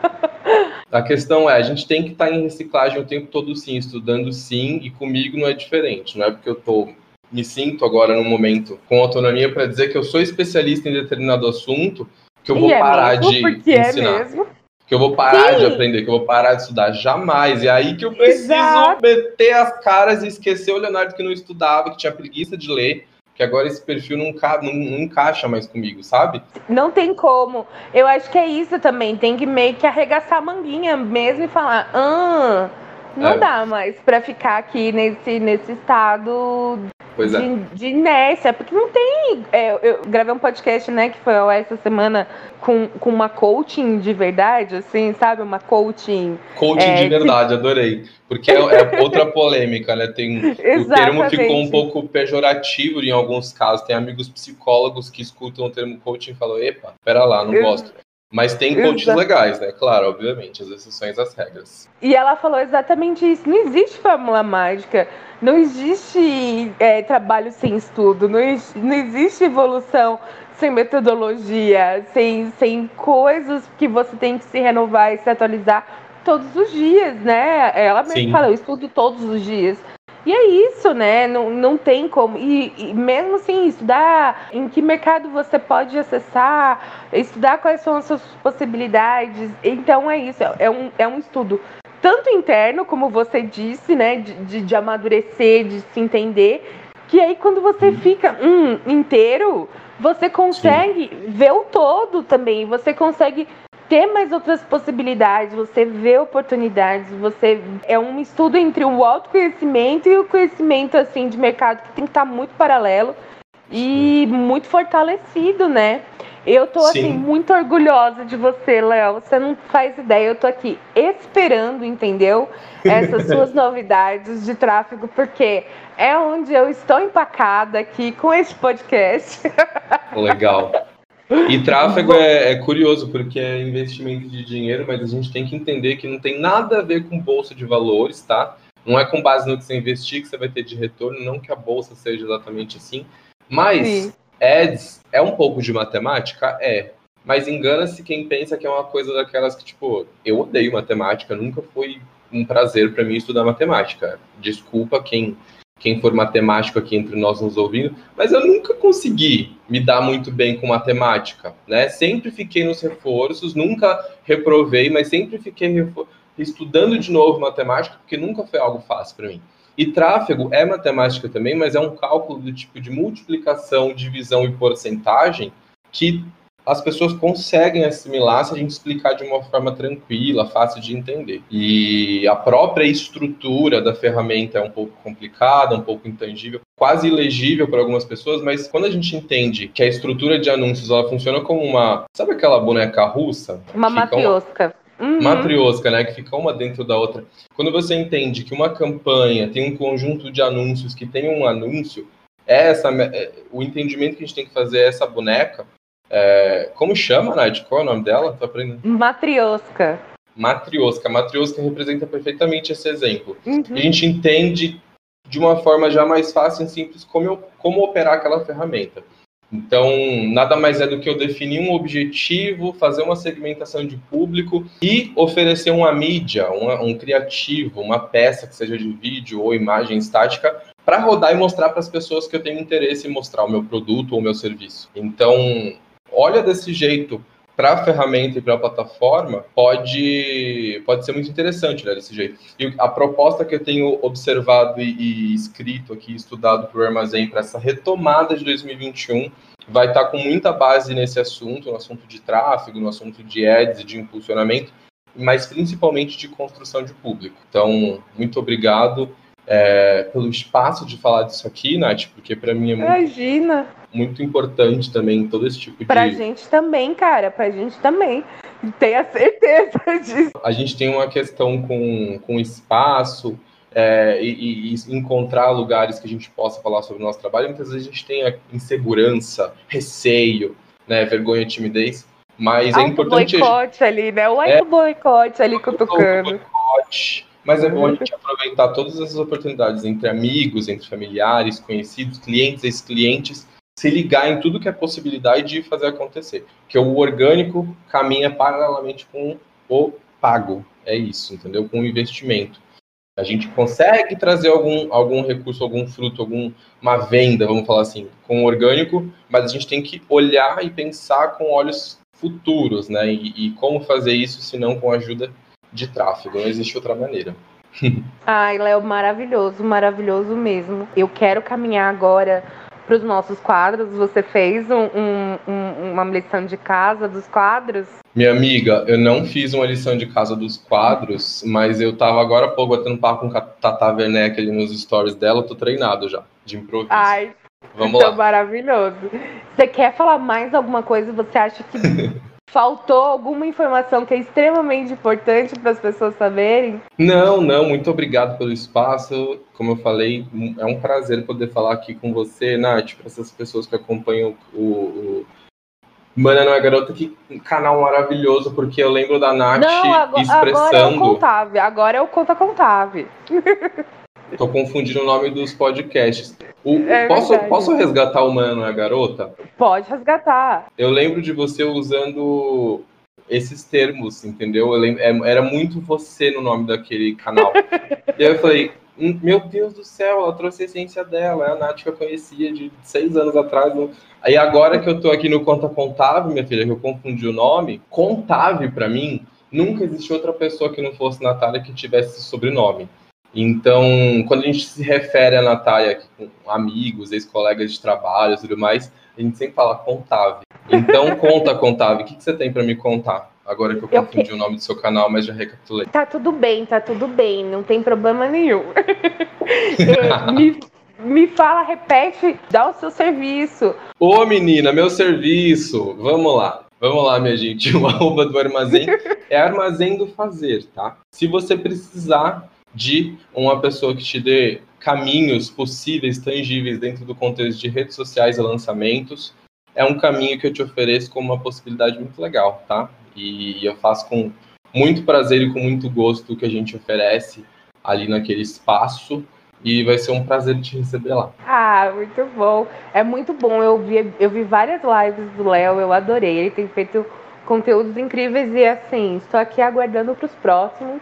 a questão é, a gente tem que estar tá em reciclagem o tempo todo sim, estudando sim, e comigo não é diferente. Não é porque eu tô me sinto agora no momento com autonomia para dizer que eu sou especialista em determinado assunto que eu vou é parar mesmo, de é ensinar. É que eu vou parar Sim. de aprender, que eu vou parar de estudar. Jamais. E é aí que eu preciso Exato. meter as caras e esquecer o Leonardo que não estudava, que tinha preguiça de ler. Que agora esse perfil não, não, não encaixa mais comigo, sabe? Não tem como. Eu acho que é isso também. Tem que meio que arregaçar a manguinha mesmo e falar: ah, Não é. dá mais para ficar aqui nesse, nesse estado Pois é. de, de inércia, porque não tem. É, eu gravei um podcast, né, que foi essa semana com, com uma coaching de verdade, assim, sabe? Uma coaching. Coaching é, de verdade, que... adorei. Porque é, é, outra polêmica, né? Tem, o termo ficou um pouco pejorativo Mas tem coaches Exato. legais, né? Claro, obviamente, as exceções às regras. E ela falou exatamente isso. Não existe fórmula mágica, não existe é, trabalho sem estudo, não, não existe evolução sem metodologia, sem, sem coisas que você tem que se renovar e se atualizar todos os dias, né? Ela mesmo Sim. fala, eu estudo todos os dias. E é isso, né? Não, não tem como. E, e, mesmo assim, estudar em que mercado você pode acessar, estudar quais são as suas possibilidades. Então é isso, é um, é um estudo tanto interno, como você disse, né? De, de, de amadurecer, de se entender. Que aí quando você uhum. fica um inteiro, você consegue Sim. ver o todo também. Você consegue ter mais outras possibilidades, você vê oportunidades, você é um estudo entre o autoconhecimento e o conhecimento assim de mercado que tem que estar muito paralelo e muito fortalecido, né? Eu tô assim, Sim. assim muito orgulhosa de você, Léo. Você não faz ideia, eu tô aqui esperando, entendeu? Essas suas novidades de tráfego, porque é onde eu estou empacada aqui com esse podcast. Legal. E tráfego é, é, curioso, porque é investimento de dinheiro, mas a gente tem que entender que não tem nada a ver com bolsa de valores, tá? Não é com base no que você investir que você vai ter de retorno, não que a bolsa seja exatamente assim. Mas Sim. ads é um pouco de matemática? É. Mas engana-se quem pensa que é uma coisa daquelas que, tipo, eu odeio matemática, nunca foi um prazer para mim estudar matemática. Desculpa quem quem for matemático aqui entre nós nos ouvindo, mas eu nunca consegui me dar muito bem com matemática, né? Sempre fiquei nos reforços, nunca reprovei, mas sempre fiquei estudando de novo matemática, porque nunca foi algo fácil para mim. E tráfego é matemática também, mas é um cálculo do tipo de multiplicação, divisão e porcentagem que as pessoas conseguem assimilar se a gente explicar de uma forma tranquila, fácil de entender. E a própria estrutura da ferramenta é um pouco complicada, um pouco intangível, quase ilegível para algumas pessoas, mas quando a gente entende que a estrutura de anúncios ela funciona como uma. Sabe aquela boneca russa? Uma matriosca. Uhum. Matriosca, né? Que fica uma dentro da outra. Quando você entende que uma campanha tem um conjunto de anúncios que tem um anúncio, é essa, é, o entendimento que a gente tem que fazer é essa boneca é, como chama, Nath? Qual é o nome dela? Tô aprendendo. Matriosca. Matriosca. Matriosca representa perfeitamente esse exemplo. Uhum. a gente entende de uma forma já mais fácil e simples como, eu, como operar aquela ferramenta. Então, nada mais é do que eu definir um objetivo, fazer uma segmentação de público e oferecer uma mídia, uma, um criativo, uma peça que seja de vídeo ou imagem estática para rodar e mostrar para as pessoas que eu tenho interesse em mostrar o meu produto ou o meu serviço. Então, olha desse jeito para a ferramenta e para a plataforma, pode, pode ser muito interessante né, desse jeito. E a proposta que eu tenho observado e, e escrito aqui, estudado para o Armazém, para essa retomada de 2021, vai estar tá com muita base nesse assunto, no assunto de tráfego, no assunto de ads e de impulsionamento, mas principalmente de construção de público. Então, muito obrigado é, pelo espaço de falar disso aqui, Nath, porque para mim é muito, Imagina. muito importante também todo esse tipo pra de. Pra gente também, cara, pra gente também. Tenha certeza disso. A gente tem uma questão com, com espaço. É, e, e, encontrar lugares que a gente possa falar sobre o nosso trabalho. Muitas vezes a gente tem insegurança, receio, né, vergonha, timidez, mas é importante. O boicote ali, né? O é, boicote ali cutucando. Boicote, mas é bom a gente aproveitar todas essas oportunidades entre amigos, entre familiares, conhecidos, clientes, ex-clientes, se ligar em tudo que é possibilidade de fazer acontecer. Porque o orgânico caminha paralelamente com o pago. É isso, entendeu? Com o investimento. A gente consegue trazer algum, algum recurso, algum fruto, alguma venda, vamos falar assim, com o orgânico, mas a gente tem que olhar e pensar com olhos futuros, né? E, e como fazer isso se não com a ajuda de tráfego, não existe outra maneira. Ai, Léo, maravilhoso, maravilhoso mesmo. Eu quero caminhar agora para os nossos quadros? Você fez um, um, uma lição de casa dos quadros? Minha amiga, eu não fiz uma lição de casa dos quadros, mas eu tava agora há pouco batendo papo com a Tata Werneck ali nos stories dela, eu tô treinado já, de improviso. Ai, Vamos então, lá. maravilhoso. Você quer falar mais alguma coisa? Você acha que faltou alguma informação que é extremamente importante para as pessoas saberem? Não, não, muito obrigado pelo espaço. Como eu falei, é um prazer poder falar aqui com você, Nath, para essas pessoas que acompanham o, o... Mana não é garota, que canal maravilhoso, porque eu lembro da Nath não, agora, expressando. Agora é o Contave, agora é o Conta Contave. Tô confundindo o nome dos podcasts. O, é posso, posso resgatar o Mano é Garota? Pode resgatar. Eu lembro de você usando esses termos, entendeu? Lembro, é, era muito você no nome daquele canal. e aí eu falei, hum, meu Deus do céu, ela trouxe a essência dela, é a Nath que eu conhecia de seis anos atrás. Aí agora que eu tô aqui no Conta Contável, minha filha, que eu confundi o nome, Contável para mim, nunca existiu outra pessoa que não fosse Natália que tivesse sobrenome. Então, quando a gente se refere a Natália com amigos, ex-colegas de trabalho e tudo mais, a gente sempre fala contável. Então, conta, contável, o que, que você tem para me contar? Agora que eu confundi eu... o nome do seu canal, mas já recapitulei. Tá tudo bem, tá tudo bem, não tem problema nenhum. É, me, me fala, repete, dá o seu serviço. Ô menina, meu serviço, vamos lá. Vamos lá, minha gente. O arroba do armazém é armazém do fazer, tá? Se você precisar de uma pessoa que te dê caminhos possíveis, tangíveis dentro do contexto de redes sociais e lançamentos, é um caminho que eu te ofereço como uma possibilidade muito legal, tá? E eu faço com muito prazer e com muito gosto o que a gente oferece ali naquele espaço e vai ser um prazer te receber lá. Ah, muito bom. É muito bom. Eu vi, eu vi várias lives do Léo, eu adorei. Ele tem feito conteúdos incríveis e assim, estou aqui aguardando para os próximos.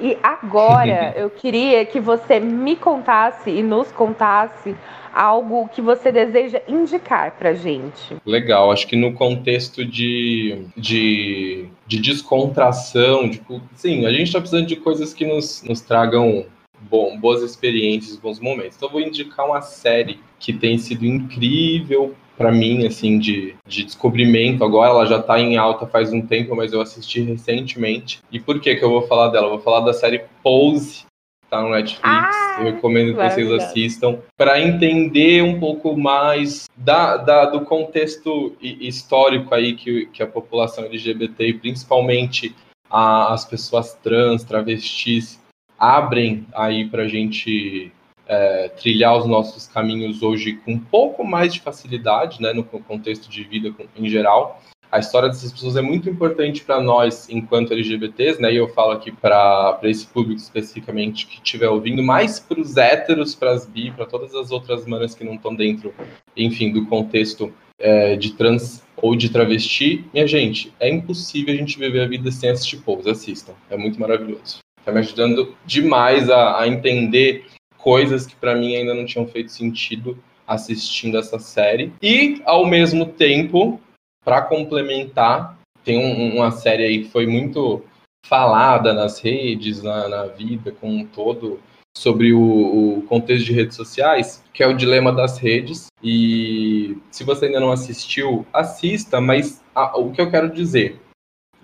E agora eu queria que você me contasse e nos contasse algo que você deseja indicar pra gente. Legal, acho que no contexto de, de, de descontração, tipo, sim, a gente está precisando de coisas que nos, nos tragam bom, boas experiências, bons momentos. Então, eu vou indicar uma série que tem sido incrível para mim, assim, de, de descobrimento. Agora ela já está em alta faz um tempo, mas eu assisti recentemente. E por que que eu vou falar dela? Eu vou falar da série Pose, tá no Netflix. Ah, eu recomendo que vocês assistam para entender um pouco mais da, da, do contexto histórico aí que, que a população LGBT e principalmente a, as pessoas trans, travestis abrem aí para a gente é, trilhar os nossos caminhos hoje com um pouco mais de facilidade, né, no contexto de vida em geral. A história dessas pessoas é muito importante para nós, enquanto LGBTs, né? E eu falo aqui para esse público especificamente que estiver ouvindo, mais para os héteros, para as bi, para todas as outras manas que não estão dentro, enfim, do contexto é, de trans ou de travesti. Minha gente, é impossível a gente viver a vida sem assistir Pose. Assistam, é muito maravilhoso. Está me ajudando demais a, a entender coisas que para mim ainda não tinham feito sentido assistindo essa série. E, ao mesmo tempo, para complementar, tem um, uma série aí que foi muito falada nas redes, na, na vida como um todo, sobre o, o, contexto de redes sociais, que é o Dilema das Redes. E se você ainda não assistiu, assista, mas a, o que eu quero dizer,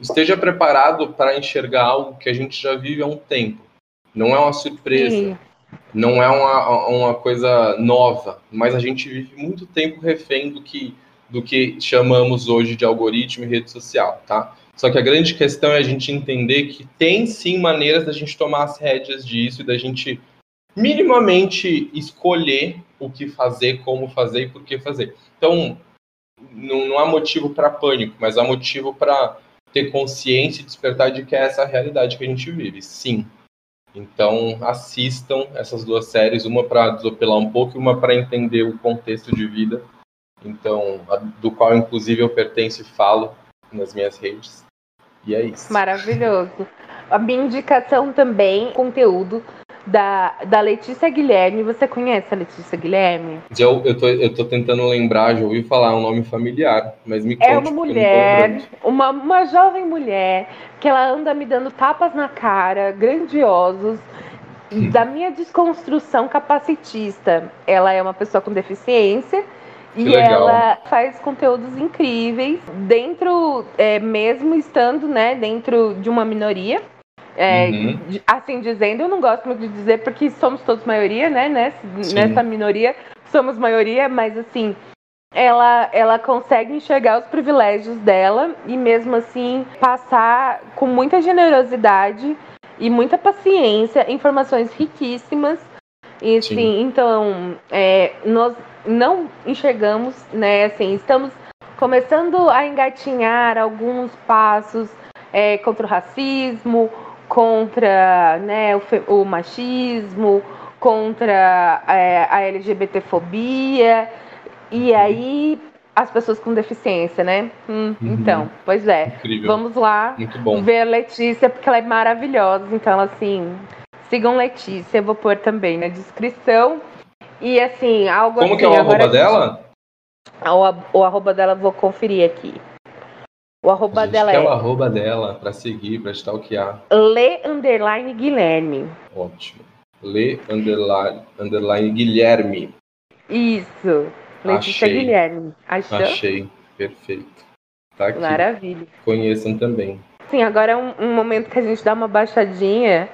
esteja preparado para enxergar algo que a gente já vive há um tempo. Não é uma surpresa. Sim não é uma, uma coisa nova, mas a gente vive muito tempo refém do que, do que chamamos hoje de algoritmo e rede social, tá? Só que a grande questão é a gente entender que tem sim maneiras da gente tomar as rédeas disso e da gente minimamente escolher o que fazer, como fazer e por que fazer. Então, não, não há motivo para pânico, mas há motivo para ter consciência e despertar de que é essa a realidade que a gente vive. Sim, então, assistam essas duas séries, uma para desopilar um pouco e uma para entender o contexto de vida. Então, do qual inclusive eu pertenço e falo nas minhas redes. E é isso. Maravilhoso. A minha indicação também, conteúdo da, da Letícia Guilherme. Você conhece a Letícia Guilherme? Eu, eu, tô, eu tô tentando lembrar, já ouvi falar, é um nome familiar, mas me conte. É uma mulher, uma, uma jovem mulher, que ela anda me dando tapas na cara, grandiosos, da minha desconstrução capacitista. Ela é uma pessoa com deficiência Que e legal. ela faz conteúdos incríveis dentro, é, mesmo estando, né, dentro de uma minoria. É, Uhum. assim dizendo, eu não gosto muito de dizer porque somos todos maioria, né? Nessa, Sim. nessa minoria somos maioria, mas assim, ela, ela consegue enxergar os privilégios dela e mesmo assim passar com muita generosidade e muita paciência informações riquíssimas. E Sim. assim, então é, nós não enxergamos, né? Assim, estamos começando a engatinhar alguns passos é, contra o racismo, contra né, o, o machismo, contra é, a LGBTfobia. E aí as pessoas com deficiência, né? Hum, Uhum. Então, pois é. Incrível. Vamos lá ver a Letícia, porque ela é maravilhosa. Então, assim, sigam Letícia, eu vou pôr também na descrição. E assim, algo Como assim, que é o arroba dela? O, o arroba dela vou conferir aqui. O arroba dela quer o é arroba dela pra seguir, pra stalkear. Le Underline Guilherme. Ótimo. Lê underline, underline Guilherme. Isso. Letícia Achei. Guilherme. Achou? Achei. Perfeito. Tá aqui. Maravilha. Conheçam também. Sim, agora é um, um momento que a gente dá uma baixadinha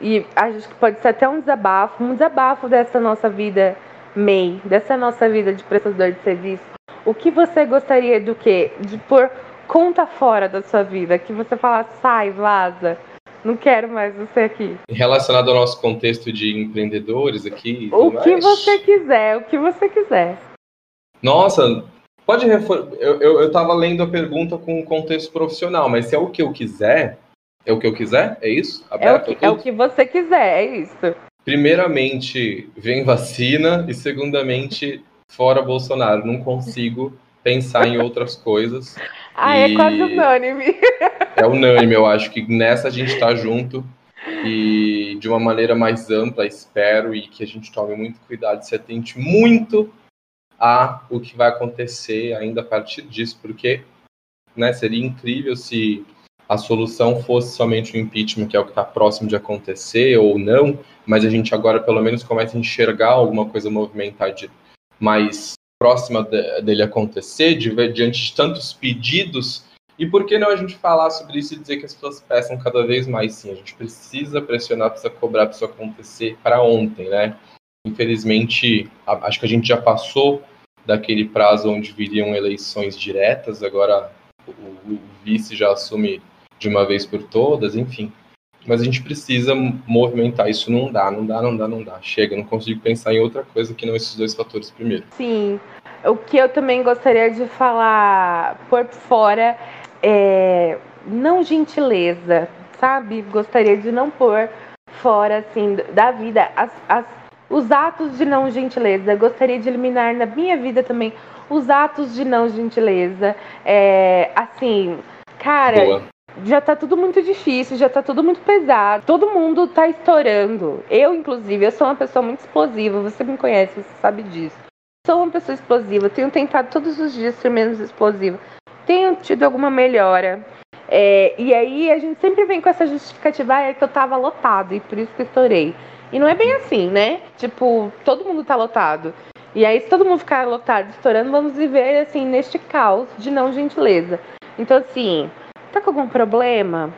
e acho que pode ser até um desabafo, um desabafo dessa nossa vida MEI, dessa nossa vida de prestador de serviço. O que você gostaria do quê? De pôr conta fora da sua vida, que você fala, sai, vaza, não quero mais você aqui. Relacionado ao nosso contexto de empreendedores aqui. O que mais. você quiser, o que você quiser. Nossa, pode refor... eu, eu, eu tava lendo a pergunta com um contexto profissional, mas se é o que eu quiser, é o que eu quiser? É isso? É o, Aberto que, é o que você quiser, é isso. Primeiramente, vem vacina e segundamente, fora Bolsonaro. Não consigo pensar em outras coisas. Ah, é E- quase unânime. É unânime, eu acho que nessa a gente tá junto e de uma maneira mais ampla, espero, e que a gente tome muito cuidado e se atente muito a o que vai acontecer ainda a partir disso, porque né, seria incrível se a solução fosse somente o impeachment, que é o que está próximo de acontecer, ou não, mas a gente agora pelo menos começa a enxergar alguma coisa movimentar de mais próxima de- dele acontecer, de diante de tantos pedidos e por que não a gente falar sobre isso e dizer que as pessoas peçam cada vez mais? Sim, a gente precisa pressionar, precisa cobrar isso acontecer para ontem, né? Infelizmente, a- acho que a gente já passou daquele prazo onde viriam eleições diretas, agora o, o vice já assume de uma vez por todas, enfim. Mas a gente precisa movimentar isso. Não dá, não dá, não dá, não dá. Chega, não consigo pensar em outra coisa que não esses dois fatores primeiro. Sim. O que eu também gostaria de falar por fora é não gentileza, sabe? Gostaria de não pôr fora, assim, da vida as, as- os atos de não gentileza. Gostaria de eliminar na minha vida também os atos de não gentileza. É, assim, cara, Boa. Já tá tudo muito difícil, já tá tudo muito pesado. Todo mundo tá estourando. Eu, inclusive, eu sou uma pessoa muito explosiva. Você me conhece, você sabe disso. Sou uma pessoa explosiva. Tenho tentado todos os dias ser menos explosiva. Tenho tido alguma melhora. É, e aí a gente sempre vem com essa justificativa, ah, é que eu tava lotado e por isso que estourei. E não é bem assim, né? Tipo, todo mundo tá lotado. E aí, se todo mundo ficar lotado, estourando, vamos viver assim neste caos de não gentileza. Então, assim, tá com algum problema?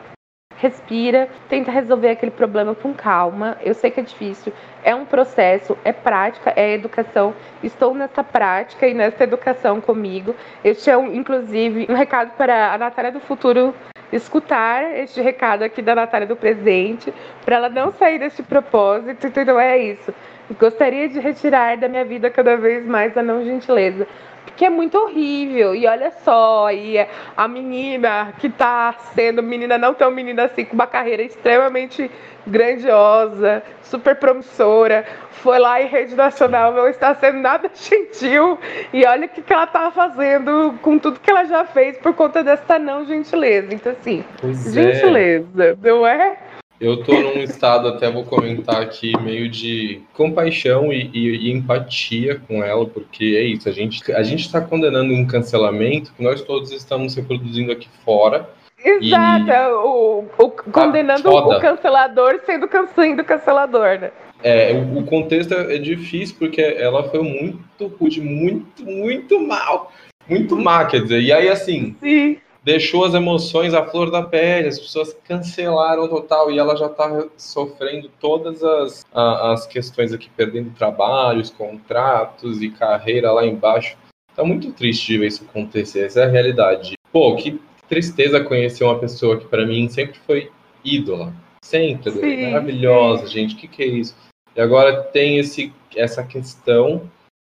Respira, tenta resolver aquele problema com calma. Eu sei que é difícil, é um processo, é prática, é educação. Estou nessa prática e nessa educação comigo. Este é, um, inclusive, um recado para a Natália do futuro escutar este recado aqui da Natália do presente, para ela não sair deste propósito. Então, é isso. Gostaria de retirar da minha vida cada vez mais a não gentileza. Porque é muito horrível. E olha só, e a menina que tá sendo menina não tão menina assim, com uma carreira extremamente grandiosa, super promissora, foi lá em rede nacional, não está sendo nada gentil. E olha o que, que ela tá fazendo com tudo que ela já fez por conta dessa não gentileza. Então, assim, Pois é. gentileza, não é? Eu tô num estado, até vou comentar aqui, meio de compaixão e, e- e empatia com ela, porque é isso, a gente a gente está condenando um cancelamento que nós todos estamos reproduzindo aqui fora, Exato, e... É o, o, condenando tá o cancelador sendo, sendo cancelador, né? É, o, o contexto é difícil porque ela foi muito rude, muito, muito mal. Muito má, quer dizer. E aí, assim, Sim. Deixou as emoções à flor da pele, as pessoas cancelaram total e ela já tá sofrendo todas as, as questões aqui, perdendo trabalhos, contratos e carreira lá embaixo. Tá muito triste de ver isso acontecer, essa é a realidade. Pô, que tristeza conhecer uma pessoa que para mim sempre foi ídola. Sempre, sim, maravilhosa, sim. gente, o que, que é isso? E agora tem esse, essa questão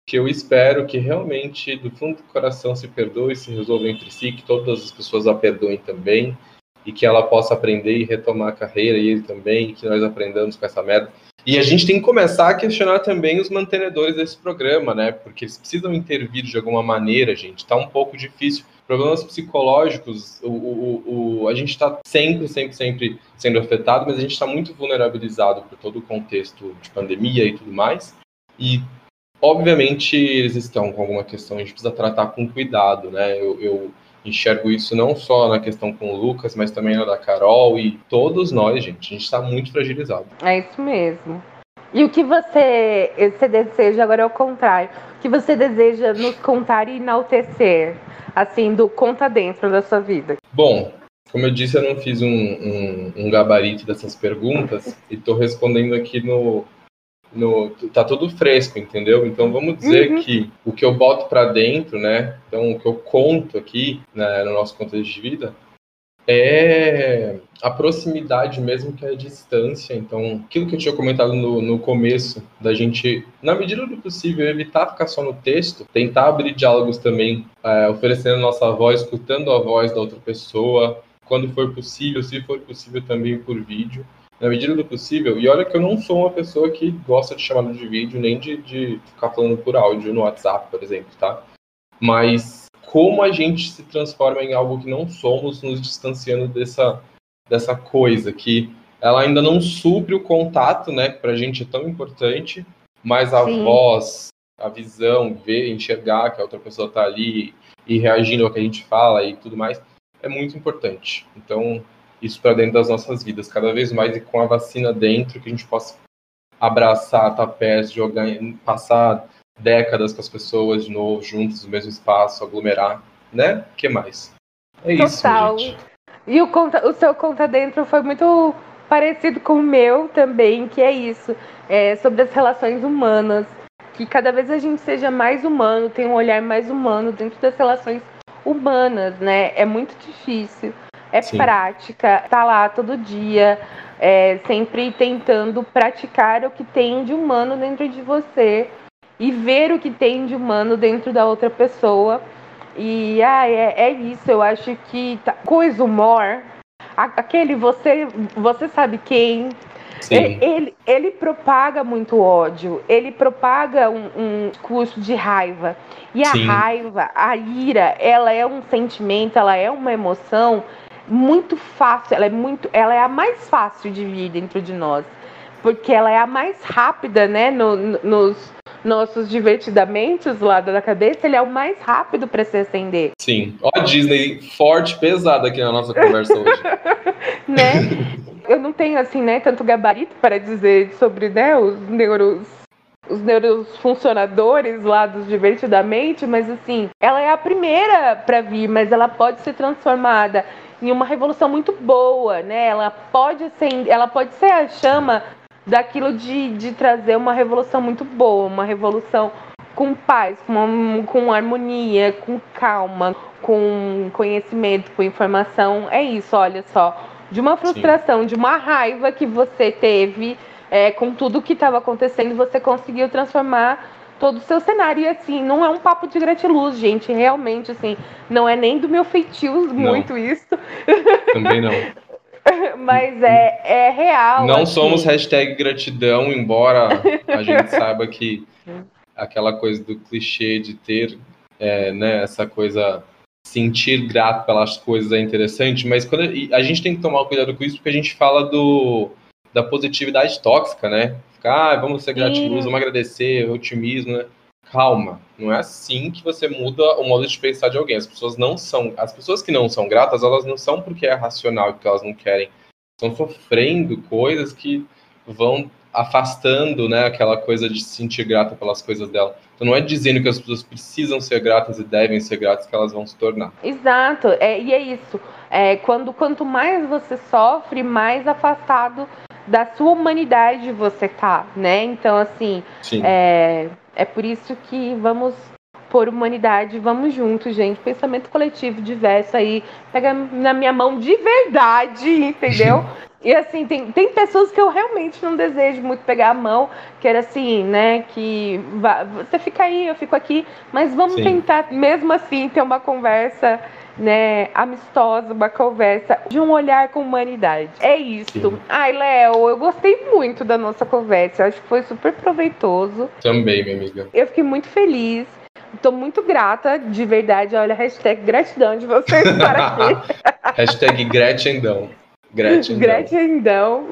que eu espero que realmente, do fundo do coração, se perdoe, se resolva entre si, que todas as pessoas a perdoem também, e que ela possa aprender e retomar a carreira, e ele também, que nós aprendamos com essa merda. E a gente tem que começar a questionar também os mantenedores desse programa, né? Porque eles precisam intervir de alguma maneira, gente. Tá um pouco difícil. Problemas psicológicos, o, o, o a gente está sempre, sempre, sempre sendo afetado, mas a gente está muito vulnerabilizado por todo o contexto de pandemia e tudo mais. E, obviamente, eles estão com alguma questão, a gente precisa tratar com cuidado, né? eu, eu enxergo isso não só na questão com o Lucas, mas também na da Carol e todos nós, gente. A gente está muito fragilizado. É isso mesmo. E o que você, você deseja, agora é o contrário, o que você deseja nos contar e enaltecer, assim, do conta dentro da sua vida? Bom, como eu disse, eu não fiz um, um, um gabarito dessas perguntas e estou respondendo aqui no, no, tá tudo fresco, entendeu? Então vamos dizer uhum. que o que eu boto para dentro, né? Então o que eu conto aqui né, no nosso contexto de vida é a proximidade mesmo que a distância. Então, aquilo que eu tinha comentado no, no começo, da gente, na medida do possível, evitar ficar só no texto, tentar abrir diálogos também, é, oferecendo nossa voz, escutando a voz da outra pessoa, quando for possível, se for possível também por vídeo na medida do possível. E olha que eu não sou uma pessoa que gosta de chamada de vídeo, nem de, de ficar falando por áudio no WhatsApp, por exemplo, tá? Mas como a gente se transforma em algo que não somos, nos distanciando dessa, dessa coisa que ela ainda não supre o contato, né? Que pra gente é tão importante, mas a Sim. voz, a visão, ver, enxergar que a outra pessoa tá ali e reagindo ao que a gente fala e tudo mais, é muito importante. Então, isso para dentro das nossas vidas, cada vez mais e com a vacina dentro, que a gente possa abraçar, estar perto, jogar, passar décadas com as pessoas de novo, juntos no mesmo espaço, aglomerar, né? O que mais? É Total. isso, gente. E o, conta, o seu conta dentro foi muito parecido com o meu também, que é isso, é sobre as relações humanas, que cada vez a gente seja mais humano, tenha um olhar mais humano dentro das relações humanas, né? É muito difícil é Sim. prática, tá lá todo dia, é, sempre tentando praticar o que tem de humano dentro de você e ver o que tem de humano dentro da outra pessoa. E ah, é, é isso, eu acho que tá, coisa humor, aquele você, você sabe quem, ele, ele, ele, propaga muito ódio, ele propaga um, um curso de raiva. E a Sim. raiva, a ira, ela é um sentimento, ela é uma emoção muito fácil, ela é muito, ela é a mais fácil de vir dentro de nós, porque ela é a mais rápida, né, no, no, nos nossos divertidamentos lá da cabeça, ele é o mais rápido para se acender. Sim. Ó, Disney forte, pesada aqui na nossa conversa hoje. né? Eu não tenho assim, né, tanto gabarito para dizer sobre, né, os neuros os neurofuncionadores lá dos divertidamente, mas assim, ela é a primeira para vir, mas ela pode ser transformada em uma revolução muito boa, né? Ela pode ser, ela pode ser a chama daquilo de, de trazer uma revolução muito boa, uma revolução com paz, com, com harmonia, com calma, com conhecimento, com informação. É isso, olha só. De uma frustração, Sim. de uma raiva que você teve é, com tudo que estava acontecendo, você conseguiu transformar todo o seu cenário. E assim, não é um papo de gratiluz, gente. Realmente, assim, não é nem do meu feitio muito não. isso. Também não. Mas é, é real. Não assim. somos hashtag gratidão, embora a gente saiba que aquela coisa do clichê de ter é, né, essa coisa sentir grato pelas coisas é interessante, mas quando a, a gente tem que tomar cuidado com isso porque a gente fala do da positividade tóxica, né? Ficar, ah, vamos ser gratiluz, vamos agradecer, otimismo, né? calma, não é assim que você muda o modo de pensar de alguém. As pessoas não são, as pessoas que não são gratas, elas não são porque é racional que elas não querem, estão sofrendo coisas que vão afastando, né, aquela coisa de se sentir grata pelas coisas dela. Então não é dizendo que as pessoas precisam ser gratas e devem ser gratas que elas vão se tornar. Exato, é, e é isso. É, quando quanto mais você sofre, mais afastado da sua humanidade você tá, né? Então assim, é, é por isso que vamos por humanidade, vamos juntos, gente. Pensamento coletivo diverso aí, pega na minha mão de verdade, entendeu? E assim, tem, tem pessoas que eu realmente não desejo muito pegar a mão, que era assim, né? Que você fica aí, eu fico aqui, mas vamos Sim. tentar, mesmo assim, ter uma conversa né, amistosa, uma conversa de um olhar com humanidade. É isso. Sim. Ai, Léo, eu gostei muito da nossa conversa. Eu acho que foi super proveitoso. Também, minha amiga. Eu fiquei muito feliz. Estou muito grata, de verdade. Olha, hashtag gratidão de vocês estar aqui. hashtag gratidão. Gratidão. Gratidão.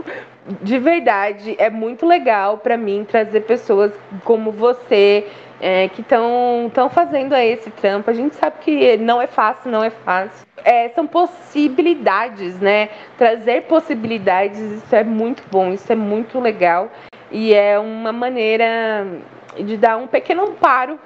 De verdade, é muito legal para mim trazer pessoas como você é, que estão fazendo esse trampo. A gente sabe que não é fácil, não é fácil. É, são possibilidades, né? Trazer possibilidades, isso é muito bom, isso é muito legal. E é uma maneira de dar um pequeno amparo,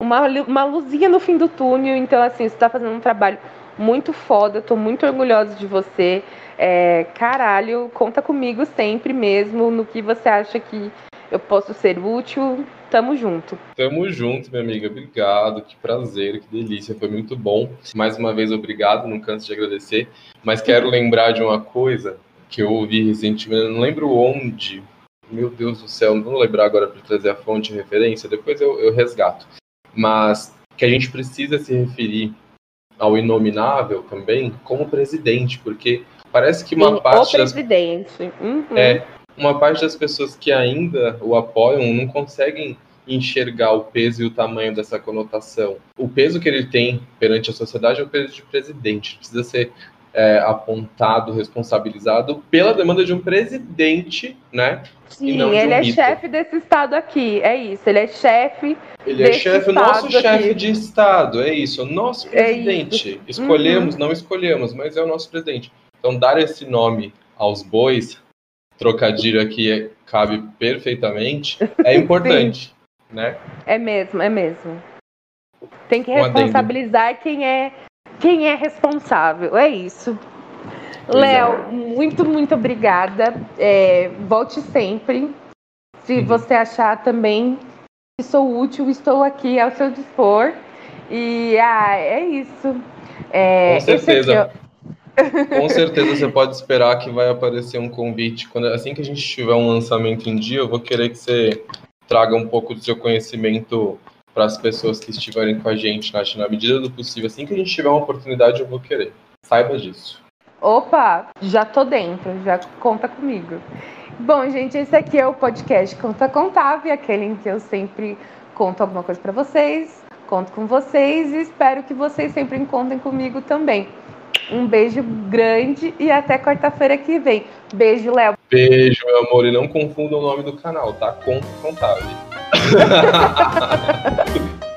uma, uma luzinha no fim do túnel. Então, assim, você está fazendo um trabalho muito foda, estou muito orgulhosa de você. É, caralho, conta comigo sempre mesmo no que você acha que eu posso ser útil. Tamo junto. Tamo junto, minha amiga. Obrigado. Que prazer, que delícia. Foi muito bom. Mais uma vez, obrigado. Não canso de agradecer. Mas quero lembrar de uma coisa que eu ouvi recentemente. Não lembro onde. Meu Deus do céu, não vou lembrar agora para trazer a fonte de referência. Depois eu, eu resgato. Mas que a gente precisa se referir ao inominável também como presidente, porque parece que uma Sim, parte. O presidente. Das, uhum. É, uma parte das pessoas que ainda o apoiam não conseguem enxergar o peso e o tamanho dessa conotação. O peso que ele tem perante a sociedade é o peso de presidente. Precisa ser é, apontado, responsabilizado pela demanda de um presidente, né? Sim, ele é chefe desse estado aqui, é isso. Ele é chefe. Ele é chefe, nosso chefe de estado, é isso. Nosso presidente. É escolhemos, uhum. não escolhemos, mas é o nosso presidente. Então, dar esse nome aos bois, trocadilho aqui cabe perfeitamente, é importante, né? É mesmo, é mesmo. Tem que responsabilizar quem é quem é responsável. É isso. Léo, é. muito, muito obrigada. É, volte sempre. Se uhum. você achar também que sou útil, estou aqui ao seu dispor. E ah, é isso. É, Com certeza. Com certeza você pode esperar que vai aparecer um convite. Quando, assim que a gente tiver um lançamento em dia, eu vou querer que você traga um pouco do seu conhecimento para as pessoas que estiverem com a gente, na, na medida do possível. Assim que a gente tiver uma oportunidade, eu vou querer. Saiba disso. Opa, já tô dentro, já conta comigo. Bom, gente, esse aqui é o podcast Conta Contável, aquele em que eu sempre conto alguma coisa para vocês, conto com vocês e espero que vocês sempre contem comigo também. Um beijo grande e até quarta-feira que vem. Beijo, Léo. Beijo, meu amor. E não confunda o nome do canal, tá? Conta Contável.